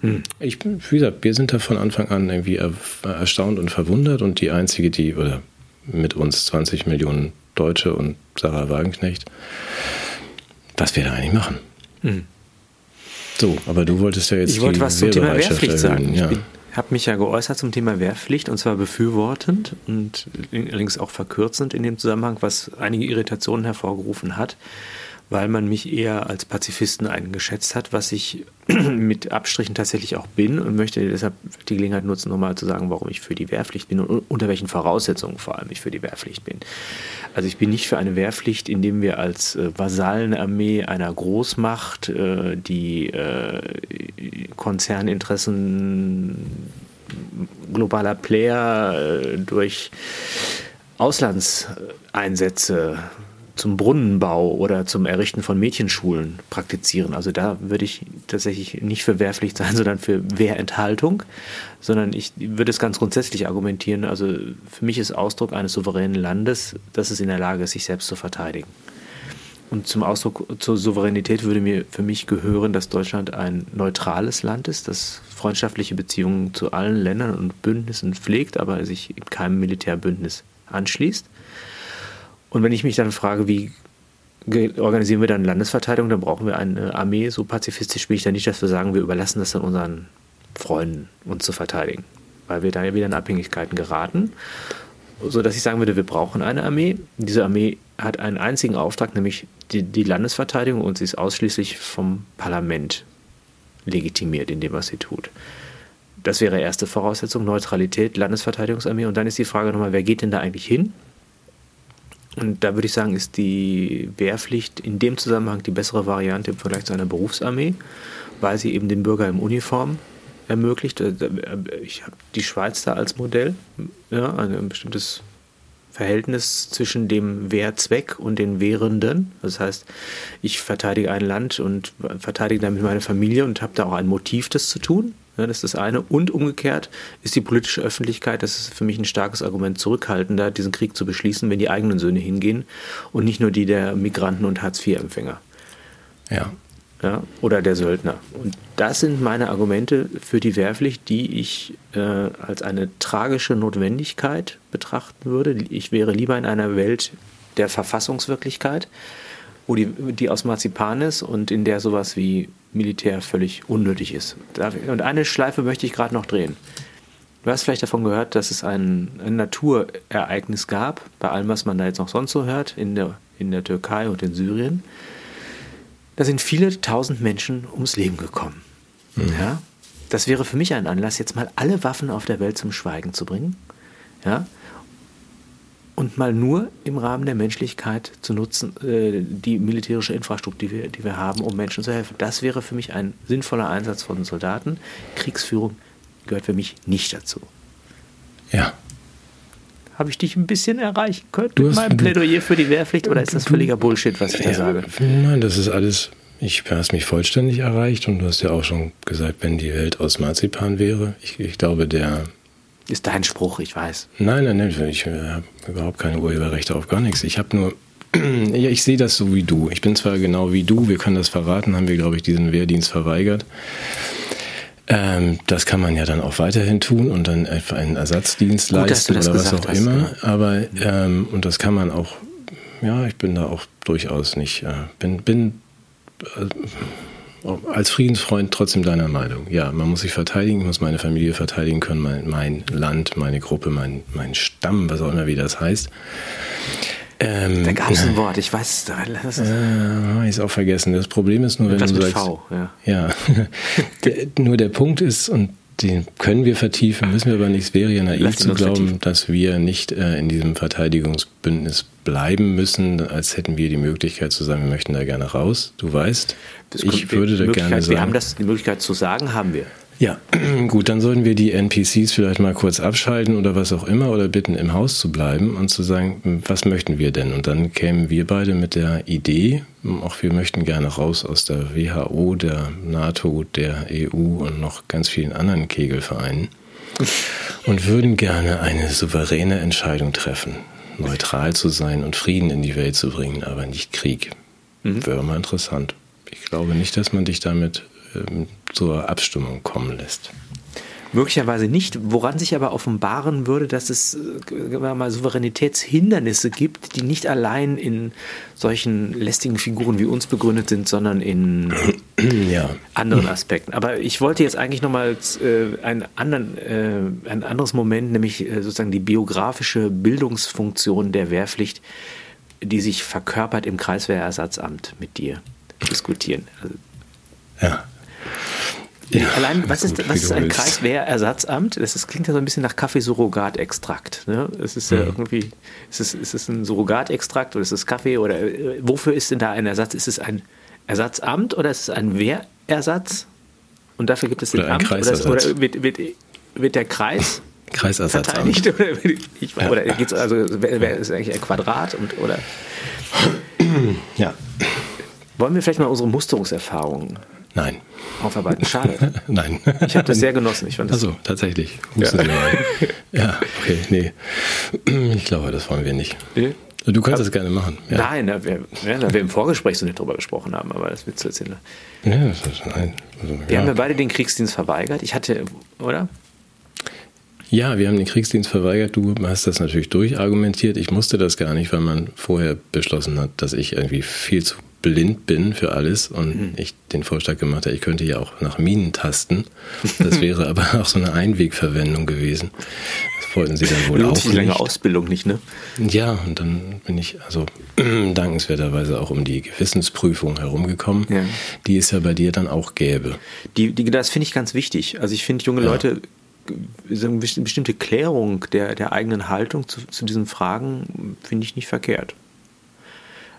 Hm. Ich bin, wie gesagt, wir sind da von Anfang an irgendwie erstaunt und verwundert und die einzige, die, oder mit uns 20 Millionen Deutsche und Sarah Wagenknecht, was wir da eigentlich machen. Hm. So, aber du wolltest ja jetzt ich wollte was zum Thema Wehrpflicht sagen. Ja. Ich bin habe mich ja geäußert zum Thema Wehrpflicht und zwar befürwortend und allerdings auch verkürzend in dem Zusammenhang, was einige Irritationen hervorgerufen hat, weil man mich eher als Pazifisten eingeschätzt hat, was ich [CLEARS THROAT] mit Abstrichen tatsächlich auch bin und möchte deshalb die Gelegenheit nutzen, nochmal zu sagen, warum ich für die Wehrpflicht bin und unter welchen Voraussetzungen vor allem ich für die Wehrpflicht bin. Also ich bin nicht für eine Wehrpflicht, indem wir als äh, Vasallenarmee einer Großmacht äh, die äh, Konzerninteressen globaler Player äh, durch Auslandseinsätze zum Brunnenbau oder zum Errichten von Mädchenschulen praktizieren. Also da würde ich tatsächlich nicht für Wehrpflicht sein, [LAUGHS] sondern für Wehrenthaltung, sondern ich würde es ganz grundsätzlich argumentieren. Also für mich ist Ausdruck eines souveränen Landes, dass es in der Lage ist, sich selbst zu verteidigen. Und zum Ausdruck zur Souveränität würde mir für mich gehören, dass Deutschland ein neutrales Land ist, das freundschaftliche Beziehungen zu allen Ländern und Bündnissen pflegt, aber sich in keinem Militärbündnis anschließt. Und wenn ich mich dann frage, wie organisieren wir dann Landesverteidigung, dann brauchen wir eine Armee. So pazifistisch bin ich da nicht, dass wir sagen, wir überlassen das dann unseren Freunden, uns zu verteidigen. Weil wir da ja wieder in Abhängigkeiten geraten. So dass ich sagen würde, wir brauchen eine Armee. Diese Armee hat einen einzigen Auftrag, nämlich die, die Landesverteidigung, und sie ist ausschließlich vom Parlament legitimiert in dem, was sie tut. Das wäre erste Voraussetzung, Neutralität, Landesverteidigungsarmee. Und dann ist die Frage nochmal, wer geht denn da eigentlich hin? Und da würde ich sagen, ist die Wehrpflicht in dem Zusammenhang die bessere Variante im Vergleich zu einer Berufsarmee, weil sie eben den Bürger im Uniform ermöglicht. Äh, ich habe die Schweiz da als Modell, ja, ein bestimmtes Verhältnis zwischen dem Wehrzweck und den Wehrenden. Das heißt, ich verteidige ein Land und verteidige damit meine Familie und habe da auch ein Motiv, das zu tun. Ja, das ist das eine. Und umgekehrt ist die politische Öffentlichkeit, das ist für mich ein starkes Argument, zurückhaltender, diesen Krieg zu beschließen, wenn die eigenen Söhne hingehen und nicht nur die der Migranten und Hartz-IV-Empfänger. Ja. ja. Oder der Söldner. Und das sind meine Argumente für die Wehrpflicht, die ich äh, als eine tragische Notwendigkeit betrachten würde. Ich wäre lieber in einer Welt der Verfassungswirklichkeit, wo die, die aus Marzipan ist und in der sowas wie Militär völlig unnötig ist. Und eine Schleife möchte ich gerade noch drehen. Du hast vielleicht davon gehört, dass es ein, ein, Naturereignis gab, bei allem, was man da jetzt noch sonst so hört, in der, in der Türkei und in Syrien. Da sind viele tausend Menschen ums Leben gekommen. Mhm. Ja? Das wäre für mich ein Anlass, jetzt mal alle Waffen auf der Welt zum Schweigen zu bringen. Ja? Und mal nur im Rahmen der Menschlichkeit zu nutzen, äh, die militärische Infrastruktur, die wir, die wir haben, um Menschen zu helfen. Das wäre für mich ein sinnvoller Einsatz von Soldaten. Kriegsführung gehört für mich nicht dazu. Ja. Habe ich dich ein bisschen erreichen können du mit meinem Plädoyer für die Wehrpflicht oder ist das völliger Bullshit, was ich ja, da sage? Nein, das ist alles, ich hast mich vollständig erreicht und du hast ja auch schon gesagt, wenn die Welt aus Marzipan wäre. Ich, ich glaube, der ist dein Spruch, ich weiß. Nein, nein, nein, ich habe überhaupt keine Urheberrechte auf gar nichts. Ich habe nur, [CLEARS THROAT] ja, ich sehe das so wie du. Ich bin zwar genau wie du, wir können das verraten, haben wir, glaube ich, diesen Wehrdienst verweigert. Ähm, das kann man ja dann auch weiterhin tun und dann einfach einen Ersatzdienst Gut, leisten oder was auch hast, immer. Ja. Aber, ähm, und das kann man auch, ja, ich bin da auch durchaus nicht, äh, bin, bin, äh, als Friedensfreund trotzdem deiner Meinung. Ja, man muss sich verteidigen, ich muss meine Familie verteidigen können, mein, mein Land, meine Gruppe, mein, mein Stamm, was auch immer wie das heißt. Ähm, da gab es ein Wort, ich weiß es. Äh, ich es auch vergessen. Das Problem ist nur, wenn das du sagst. V, ja. ja. [LAUGHS] der, nur der Punkt ist, und den können wir vertiefen, müssen wir aber nicht. Es wäre ja naiv zu glauben, vertiefen. dass wir nicht äh, in diesem Verteidigungsbündnis bleiben müssen, als hätten wir die Möglichkeit zu sagen, wir möchten da gerne raus. Du weißt, das ich würde da gerne sagen. Wir haben das, die Möglichkeit zu sagen, haben wir. Ja, [CLEARS THROAT] gut, dann sollten wir die NPCs vielleicht mal kurz abschalten oder was auch immer oder bitten, im Haus zu bleiben und zu sagen, was möchten wir denn? Und dann kämen wir beide mit der Idee, auch wir möchten gerne raus aus der WHO, der NATO, der EU und noch ganz vielen anderen Kegelvereinen und würden gerne eine souveräne Entscheidung treffen, neutral zu sein und Frieden in die Welt zu bringen, aber nicht Krieg. Mhm. Wäre mal interessant. Ich glaube nicht, dass man dich damit zur Abstimmung kommen lässt. Möglicherweise nicht, woran sich aber offenbaren würde, dass es äh, mal Souveränitätshindernisse gibt, die nicht allein in solchen lästigen Figuren wie uns begründet sind, sondern in [CLEARS THROAT] ja. anderen Aspekten. Aber ich wollte jetzt eigentlich nochmal äh, einen anderen, äh, ein anderes Moment, nämlich äh, sozusagen die biografische Bildungsfunktion der Wehrpflicht, die sich verkörpert im Kreiswehrersatzamt mit dir diskutieren. Also, ja. Ja, Allein, was ist, was ist ein Kreiswehrersatzamt? Das ist, klingt ja so ein bisschen nach Kaffeesurrogatextrakt. Ne? Es ist ja mhm. irgendwie, ist es, ist es ein Surrogatextrakt oder ist es Kaffee oder äh, wofür ist denn da ein Ersatz? Ist es ein Ersatzamt oder ist es ein Wehrersatz? Und dafür gibt es den oder Amt? Oder, oder wird, wird, wird der Kreis [LAUGHS] Kreisersatzamt. Nicht, oder ich, ja. oder geht's, also wer, wer ist eigentlich ein Quadrat und oder? Ja. Wollen wir vielleicht mal unsere Musterungserfahrungen Nein. aufarbeiten? Schade. [LAUGHS] Nein. Ich habe das sehr genossen. Ich fand das Also tatsächlich. Ja. [LAUGHS] ja, okay, nee. Ich glaube, das wollen wir nicht. Nee. Du kannst das gerne machen. Ja. Nein, da wir, ja, da wir im Vorgespräch so nicht drüber gesprochen haben, aber das wird zu erzählen. Ja, das ist, nein. Also, Wir ja. haben ja beide den Kriegsdienst verweigert. Ich hatte, oder? Ja, wir haben den Kriegsdienst verweigert. Du hast das natürlich durchargumentiert. Ich musste das gar nicht, weil man vorher beschlossen hat, dass ich irgendwie viel zu blind bin für alles und Mhm. ich den Vorschlag gemacht habe, ich könnte ja auch nach Minen tasten. Das [LAUGHS] wäre aber auch so eine Einwegverwendung gewesen. Das wollten sie dann wohl Lohnt auch sich lange nicht. Ausbildung nicht, ne? Ja, und dann bin ich also [CLEARS THROAT] dankenswerterweise auch um die Gewissensprüfung herumgekommen, Ja. die es ja bei dir dann auch gäbe. Die, die, das finde ich ganz wichtig. Also ich finde junge Leute, eine besti- bestimmte Klärung der, der eigenen Haltung zu, zu diesen Fragen finde ich nicht verkehrt.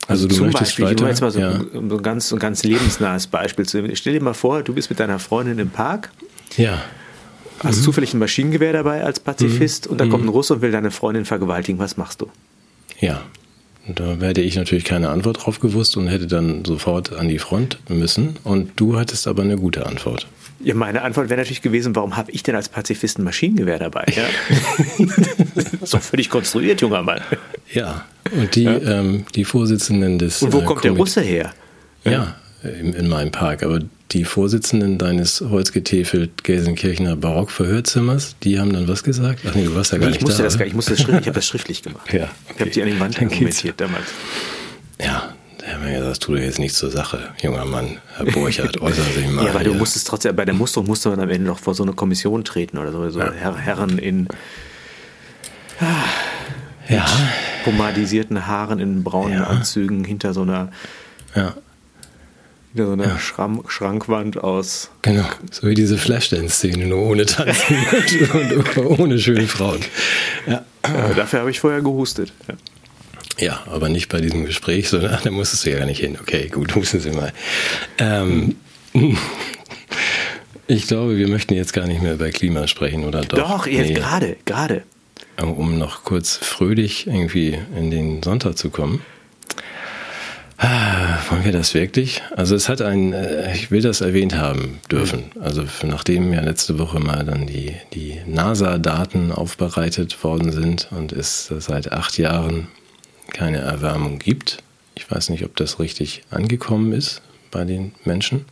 Also du zum möchtest Beispiel, ich mache weiter, jetzt mal so, ja. so ein ganz, ein ganz lebensnahes Beispiel. zu- Stell dir mal vor, du bist mit deiner Freundin im Park, Ja, hast Mhm. zufällig ein Maschinengewehr dabei als Pazifist und dann kommt ein Russe und will deine Freundin vergewaltigen. Was machst du? Ja, da hätte ich natürlich keine Antwort drauf gewusst und hätte dann sofort an die Front müssen. Und du hattest aber eine gute Antwort. Ja, meine Antwort wäre natürlich gewesen, warum habe ich denn als Pazifist ein Maschinengewehr dabei? Ja? [LAUGHS] so völlig konstruiert, junger Mann. Ja, und die, ähm, die Vorsitzenden des. Und wo äh, kommt der Komit- Russe her? Ja, in, in meinem Park. Aber die Vorsitzenden deines holzgetäfelt Gelsenkirchener Barockverhörzimmers, die haben dann was gesagt? Ach nee, du warst ja gar Nee, nicht ich musste da. das gar ich, musste das schriftlich, ich habe das schriftlich gemacht. [LAUGHS] Ja, Ich habe die an die Wand argumentiert damals. Ja, der hat mir gesagt, das tut jetzt nichts zur Sache, junger Mann. Herr Burchardt, [LAUGHS] äußern Sie mal. Ja, aber du musstest trotzdem, bei der Musterung musste man am Ende noch vor so eine Kommission treten oder so, so Herr, Herren in Ja, pomadisierten Haaren, in braunen Ja. Anzügen hinter so einer, ja. hinter so einer Schram Schrankwand aus. Genau, so wie diese Flashdance-Szene, nur ohne Tanzen [LAUGHS] und ohne schöne Frauen. Ja. Ja, dafür habe ich vorher gehustet. Ja. aber nicht bei diesem Gespräch, [LAUGHS] sondern da musstest du ja gar nicht hin. Okay, gut, [LAUGHS] husten Sie mal. Ähm, [LAUGHS] ich glaube, wir möchten jetzt gar nicht mehr über Klima sprechen, oder doch? Doch, jetzt Nee. gerade, gerade. um noch kurz fröhlich irgendwie in den Sonntag zu kommen. Ah, Wollen wir das wirklich? Also es hat ein, äh, ich will das erwähnt haben dürfen. Also für- nachdem ja letzte Woche mal dann die, die NASA-Daten aufbereitet worden sind und es seit acht Jahren keine Erwärmung gibt. Ich weiß nicht, ob das richtig angekommen ist bei den Menschen.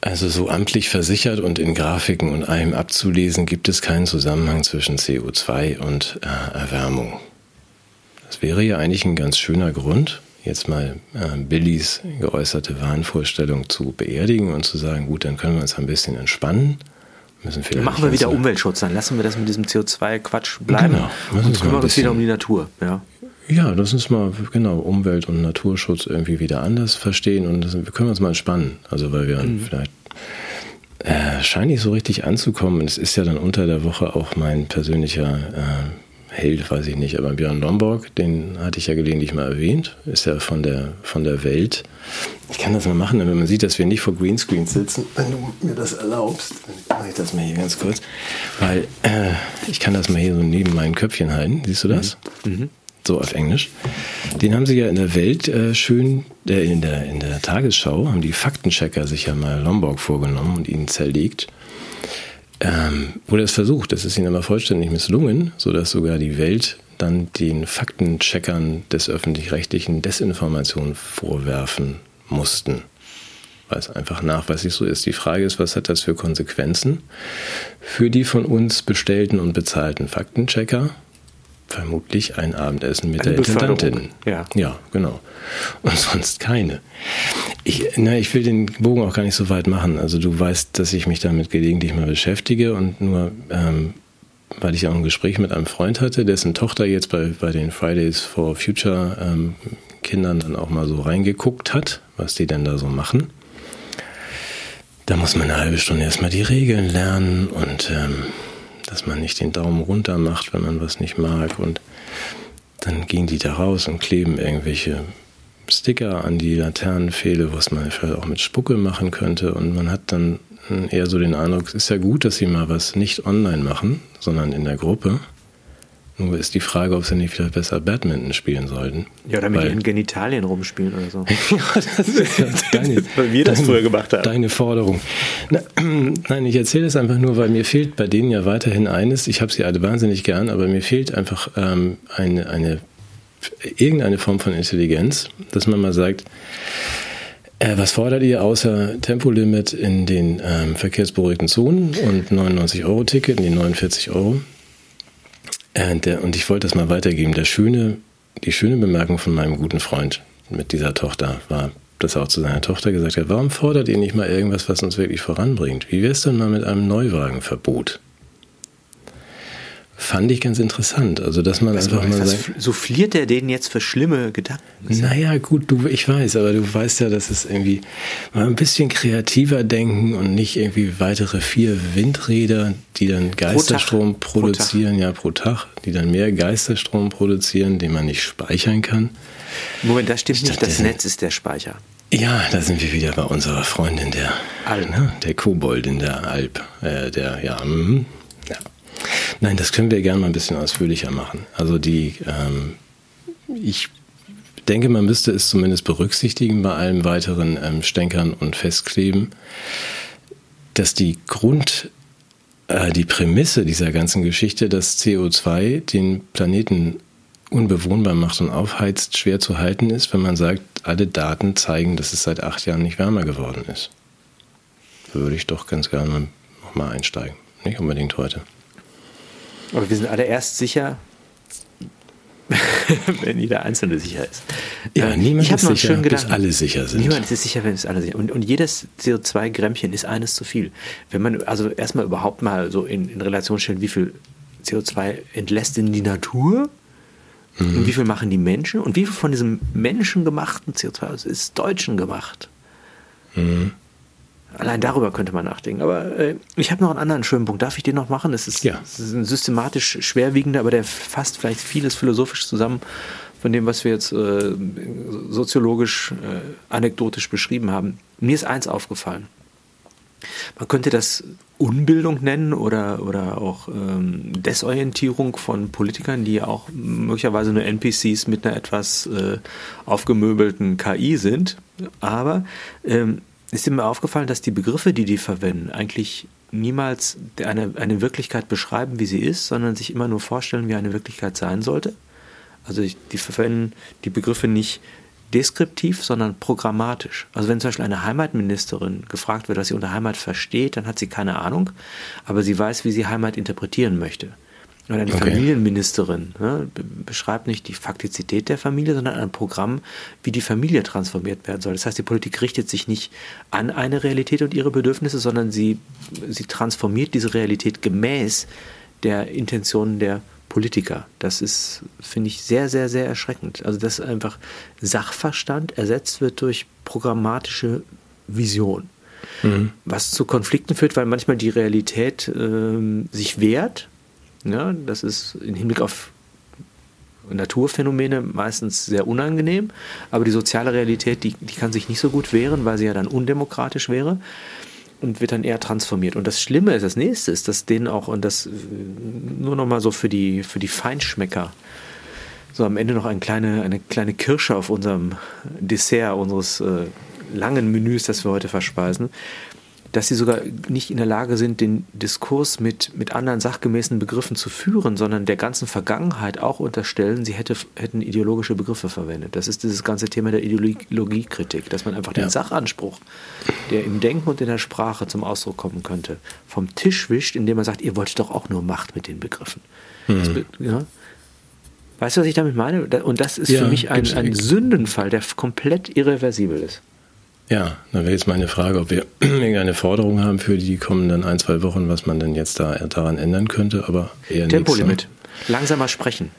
Also so amtlich versichert und in Grafiken und allem abzulesen, gibt es keinen Zusammenhang zwischen CO2 und äh, Erwärmung. Das wäre ja eigentlich ein ganz schöner Grund, jetzt mal äh, Billys geäußerte Wahnvorstellung zu beerdigen und zu sagen, gut, dann können wir uns ein bisschen entspannen. Müssen vielleicht Machen wir wieder unsere- Umweltschutz, dann lassen wir das mit diesem CO2-Quatsch bleiben Genau. Und kümmern uns wieder um die Natur. Ja. Ja, lass uns mal genau Umwelt- und Naturschutz irgendwie wieder anders verstehen und das, wir können uns mal entspannen. Also weil wir vielleicht äh, scheint nicht so richtig anzukommen. Es ist ja dann unter der Woche auch mein persönlicher äh, Held, weiß ich nicht, aber Björn Lomborg, den hatte ich ja gelegentlich mal erwähnt, ist ja von der von der Welt. Ich kann das mal machen, wenn man sieht, dass wir nicht vor Greenscreen sitzen, wenn du mir das erlaubst, dann mache ich das mal hier ganz kurz, weil äh, ich kann das mal hier so neben meinem Köpfchen halten. Siehst du das? so auf Englisch. Den haben sie ja in der Welt äh, schön, äh, in, der, in der Tagesschau, haben die Faktenchecker sich ja mal Lombok vorgenommen und ihn zerlegt. Ähm, wurde es versucht, das ist ihnen aber vollständig misslungen, sodass sogar die Welt dann den Faktencheckern des öffentlich-rechtlichen Desinformation vorwerfen mussten. Weil es einfach nachweislich so ist. Die Frage ist, was hat das für Konsequenzen für die von uns bestellten und bezahlten Faktenchecker? Vermutlich ein Abendessen mit Eine der Intendantin. Ja. ja, genau. Und sonst keine. Ich, na, ich will den Bogen auch gar nicht so weit machen. Also du weißt, dass ich mich damit gelegentlich mal beschäftige und nur, ähm, weil ich auch ein Gespräch mit einem Freund hatte, dessen Tochter jetzt bei, bei den Fridays for Future ähm, Kindern dann auch mal so reingeguckt hat, was die denn da so machen. Da muss man eine halbe Stunde erstmal die Regeln lernen und ähm, dass man nicht den Daumen runter macht, wenn man was nicht mag. Und dann gehen die da raus und kleben irgendwelche Sticker an die Laternenpfähle, was man vielleicht auch mit Spucke machen könnte. Und man hat dann eher so den Eindruck, es ist ja gut, dass sie mal was nicht online machen, sondern in der Gruppe. Nur ist die Frage, ob sie nicht vielleicht besser Badminton spielen sollten. Ja, oder mit Weil, ihren Genitalien rumspielen oder so. [LAUGHS] ja, das ist ja [LAUGHS] deine, weil wir das deine, früher gemacht haben. Deine Forderung. Na, [CLEARS THROAT] nein, ich erzähle das einfach nur, weil mir fehlt bei denen ja weiterhin eines. Ich habe sie alle wahnsinnig gern, aber mir fehlt einfach ähm, eine, eine, irgendeine Form von Intelligenz, dass man mal sagt, äh, was fordert ihr außer Tempolimit in den ähm, verkehrsberuhigten Zonen und 99-Euro-Ticket in die 49 Euro? Äh, und ich wollte das mal weitergeben. Der schöne, die schöne Bemerkung von meinem guten Freund mit dieser Tochter war, dass er auch zu seiner Tochter gesagt hat, warum fordert ihr nicht mal irgendwas, was uns wirklich voranbringt? Wie wäre es denn mal mit einem Neuwagenverbot? Fand ich ganz interessant. Also, dass man was, einfach mal was sagt. Souffliert er denen jetzt für schlimme Gedanken? Naja, gut, du, ich weiß, aber du weißt ja, dass es irgendwie mal ein bisschen kreativer denken und nicht irgendwie weitere vier Windräder, die dann Geisterstrom pro produzieren, pro ja, pro Tag, die dann mehr Geisterstrom produzieren, den man nicht speichern kann. Moment, das stimmt ich nicht, das Netz ist der Speicher. Ja, da sind wir wieder bei unserer Freundin, der Alp, ne? der Kobold in der Alp, äh, der, ja, mm, ja. Nein, das können wir gerne mal ein bisschen ausführlicher machen. Also die, ähm, ich denke, man müsste es zumindest berücksichtigen bei allen weiteren ähm, Stänkern und Festkleben, dass die Grund, äh, die Prämisse dieser ganzen Geschichte, dass CO2 den Planeten unbewohnbar macht und aufheizt, schwer zu halten ist, wenn man sagt, alle Daten zeigen, dass es seit acht Jahren nicht wärmer geworden ist. Da würde ich doch ganz gerne nochmal einsteigen. Nicht unbedingt heute. Aber wir sind alle erst sicher, [LAUGHS] wenn jeder Einzelne sicher ist. Ja, äh, niemand ist sicher, bis alle sicher sind. Niemand ist sicher, wenn es alle sicher sind. Und, und jedes CO2-Grämmchen ist eines zu viel. Wenn man also erstmal überhaupt mal so in, in Relation stellt, wie viel CO2 entlässt in die Natur mhm. und wie viel machen die Menschen und wie viel von diesem menschengemachten CO2 ist Deutschen gemacht. Mhm. Allein darüber könnte man nachdenken. Aber äh, ich habe noch einen anderen schönen Punkt. Darf ich den noch machen? Es ist, ja. es ist ein systematisch schwerwiegender, aber der fasst vielleicht vieles philosophisch zusammen von dem, was wir jetzt äh, soziologisch, äh, anekdotisch beschrieben haben. Mir ist eins aufgefallen. Man könnte das Unbildung nennen oder, oder auch ähm, Desorientierung von Politikern, die ja auch möglicherweise nur NPCs mit einer etwas äh, aufgemöbelten KI sind. Aber ähm, ist mir aufgefallen, dass die Begriffe, die die verwenden, eigentlich niemals eine, eine Wirklichkeit beschreiben, wie sie ist, sondern sich immer nur vorstellen, wie eine Wirklichkeit sein sollte. Also die verwenden die Begriffe nicht deskriptiv, sondern programmatisch. Also wenn zum Beispiel eine Heimatministerin gefragt wird, was sie unter Heimat versteht, dann hat sie keine Ahnung, aber sie weiß, wie sie Heimat interpretieren möchte. Oder eine okay. Familienministerin ne, beschreibt nicht die Faktizität der Familie, sondern ein Programm, wie die Familie transformiert werden soll. Das heißt, die Politik richtet sich nicht an eine Realität und ihre Bedürfnisse, sondern sie, sie transformiert diese Realität gemäß der Intentionen der Politiker. Das ist, finde ich, sehr, sehr, sehr erschreckend. Also, dass einfach Sachverstand ersetzt wird durch programmatische Vision. Mhm. Was zu Konflikten führt, weil manchmal die Realität äh, sich wehrt ja, das ist im Hinblick auf Naturphänomene meistens sehr unangenehm, aber die soziale Realität, die, die kann sich nicht so gut wehren, weil sie ja dann undemokratisch wäre und wird dann eher transformiert. Und das Schlimme ist, das nächste ist, dass denen auch, und das nur nochmal so für die, für die Feinschmecker, so am Ende noch eine kleine, eine kleine Kirsche auf unserem Dessert unseres äh, langen Menüs, das wir heute verspeisen dass sie sogar nicht in der Lage sind, den Diskurs mit, mit anderen sachgemäßen Begriffen zu führen, sondern der ganzen Vergangenheit auch unterstellen, sie hätte, hätten ideologische Begriffe verwendet. Das ist dieses ganze Thema der Ideologiekritik, dass man einfach den Sachanspruch, der im Denken und in der Sprache zum Ausdruck kommen könnte, vom Tisch wischt, indem man sagt, ihr wolltet doch auch nur Macht mit den Begriffen. Mhm. Das, ja? Weißt du, was ich damit meine? Und das ist ja, für mich ein, ein Sündenfall, der komplett irreversibel ist. Ja, dann wäre jetzt meine Frage, ob wir [CLEARS THROAT] irgendeine Forderung haben für die kommenden ein, zwei Wochen, was man denn jetzt da daran ändern könnte, aber eher Tempolimit. Langsamer sprechen.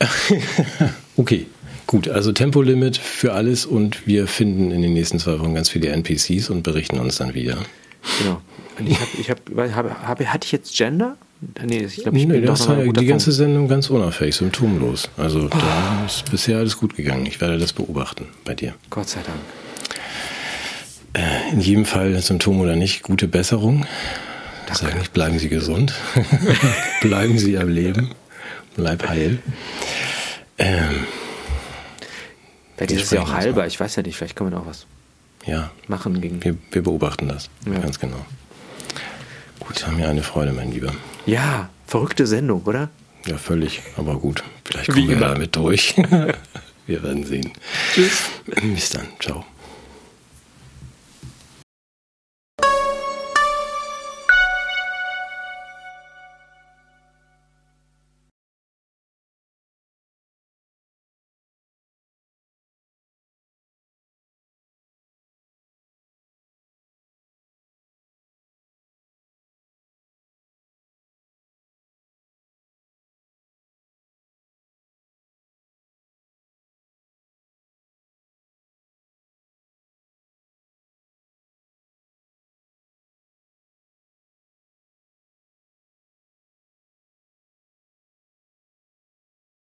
[LAUGHS] okay, gut. Also Tempolimit für alles und wir finden in den nächsten zwei Wochen ganz viele NPCs und berichten uns dann wieder. Genau. Ich hab, ich hab, hab, hab, hatte ich jetzt Gender? Nee, ich glaube, ich nee, bin das war die ganze Sendung ganz unauffällig, symptomlos. Also oh. da ist bisher alles gut gegangen. Ich werde das beobachten bei dir. Gott sei Dank. In jedem Fall, Symptom oder nicht, gute Besserung. Sag nicht, bleiben Sie gesund. [LAUGHS] bleiben Sie am Leben. Bleib heil. Ähm, Vielleicht ist es ja auch heilbar, ich weiß ja nicht, vielleicht kann man auch was ja, machen gegen. wir, wir beobachten das. Ja. Ganz genau. Gut, haben mir eine Freude, mein Lieber. Ja, verrückte Sendung, oder? Ja, völlig, aber gut. Vielleicht Wie kommen wir immer. damit durch. [LAUGHS] wir werden sehen. Tschüss. Bis dann. Ciao.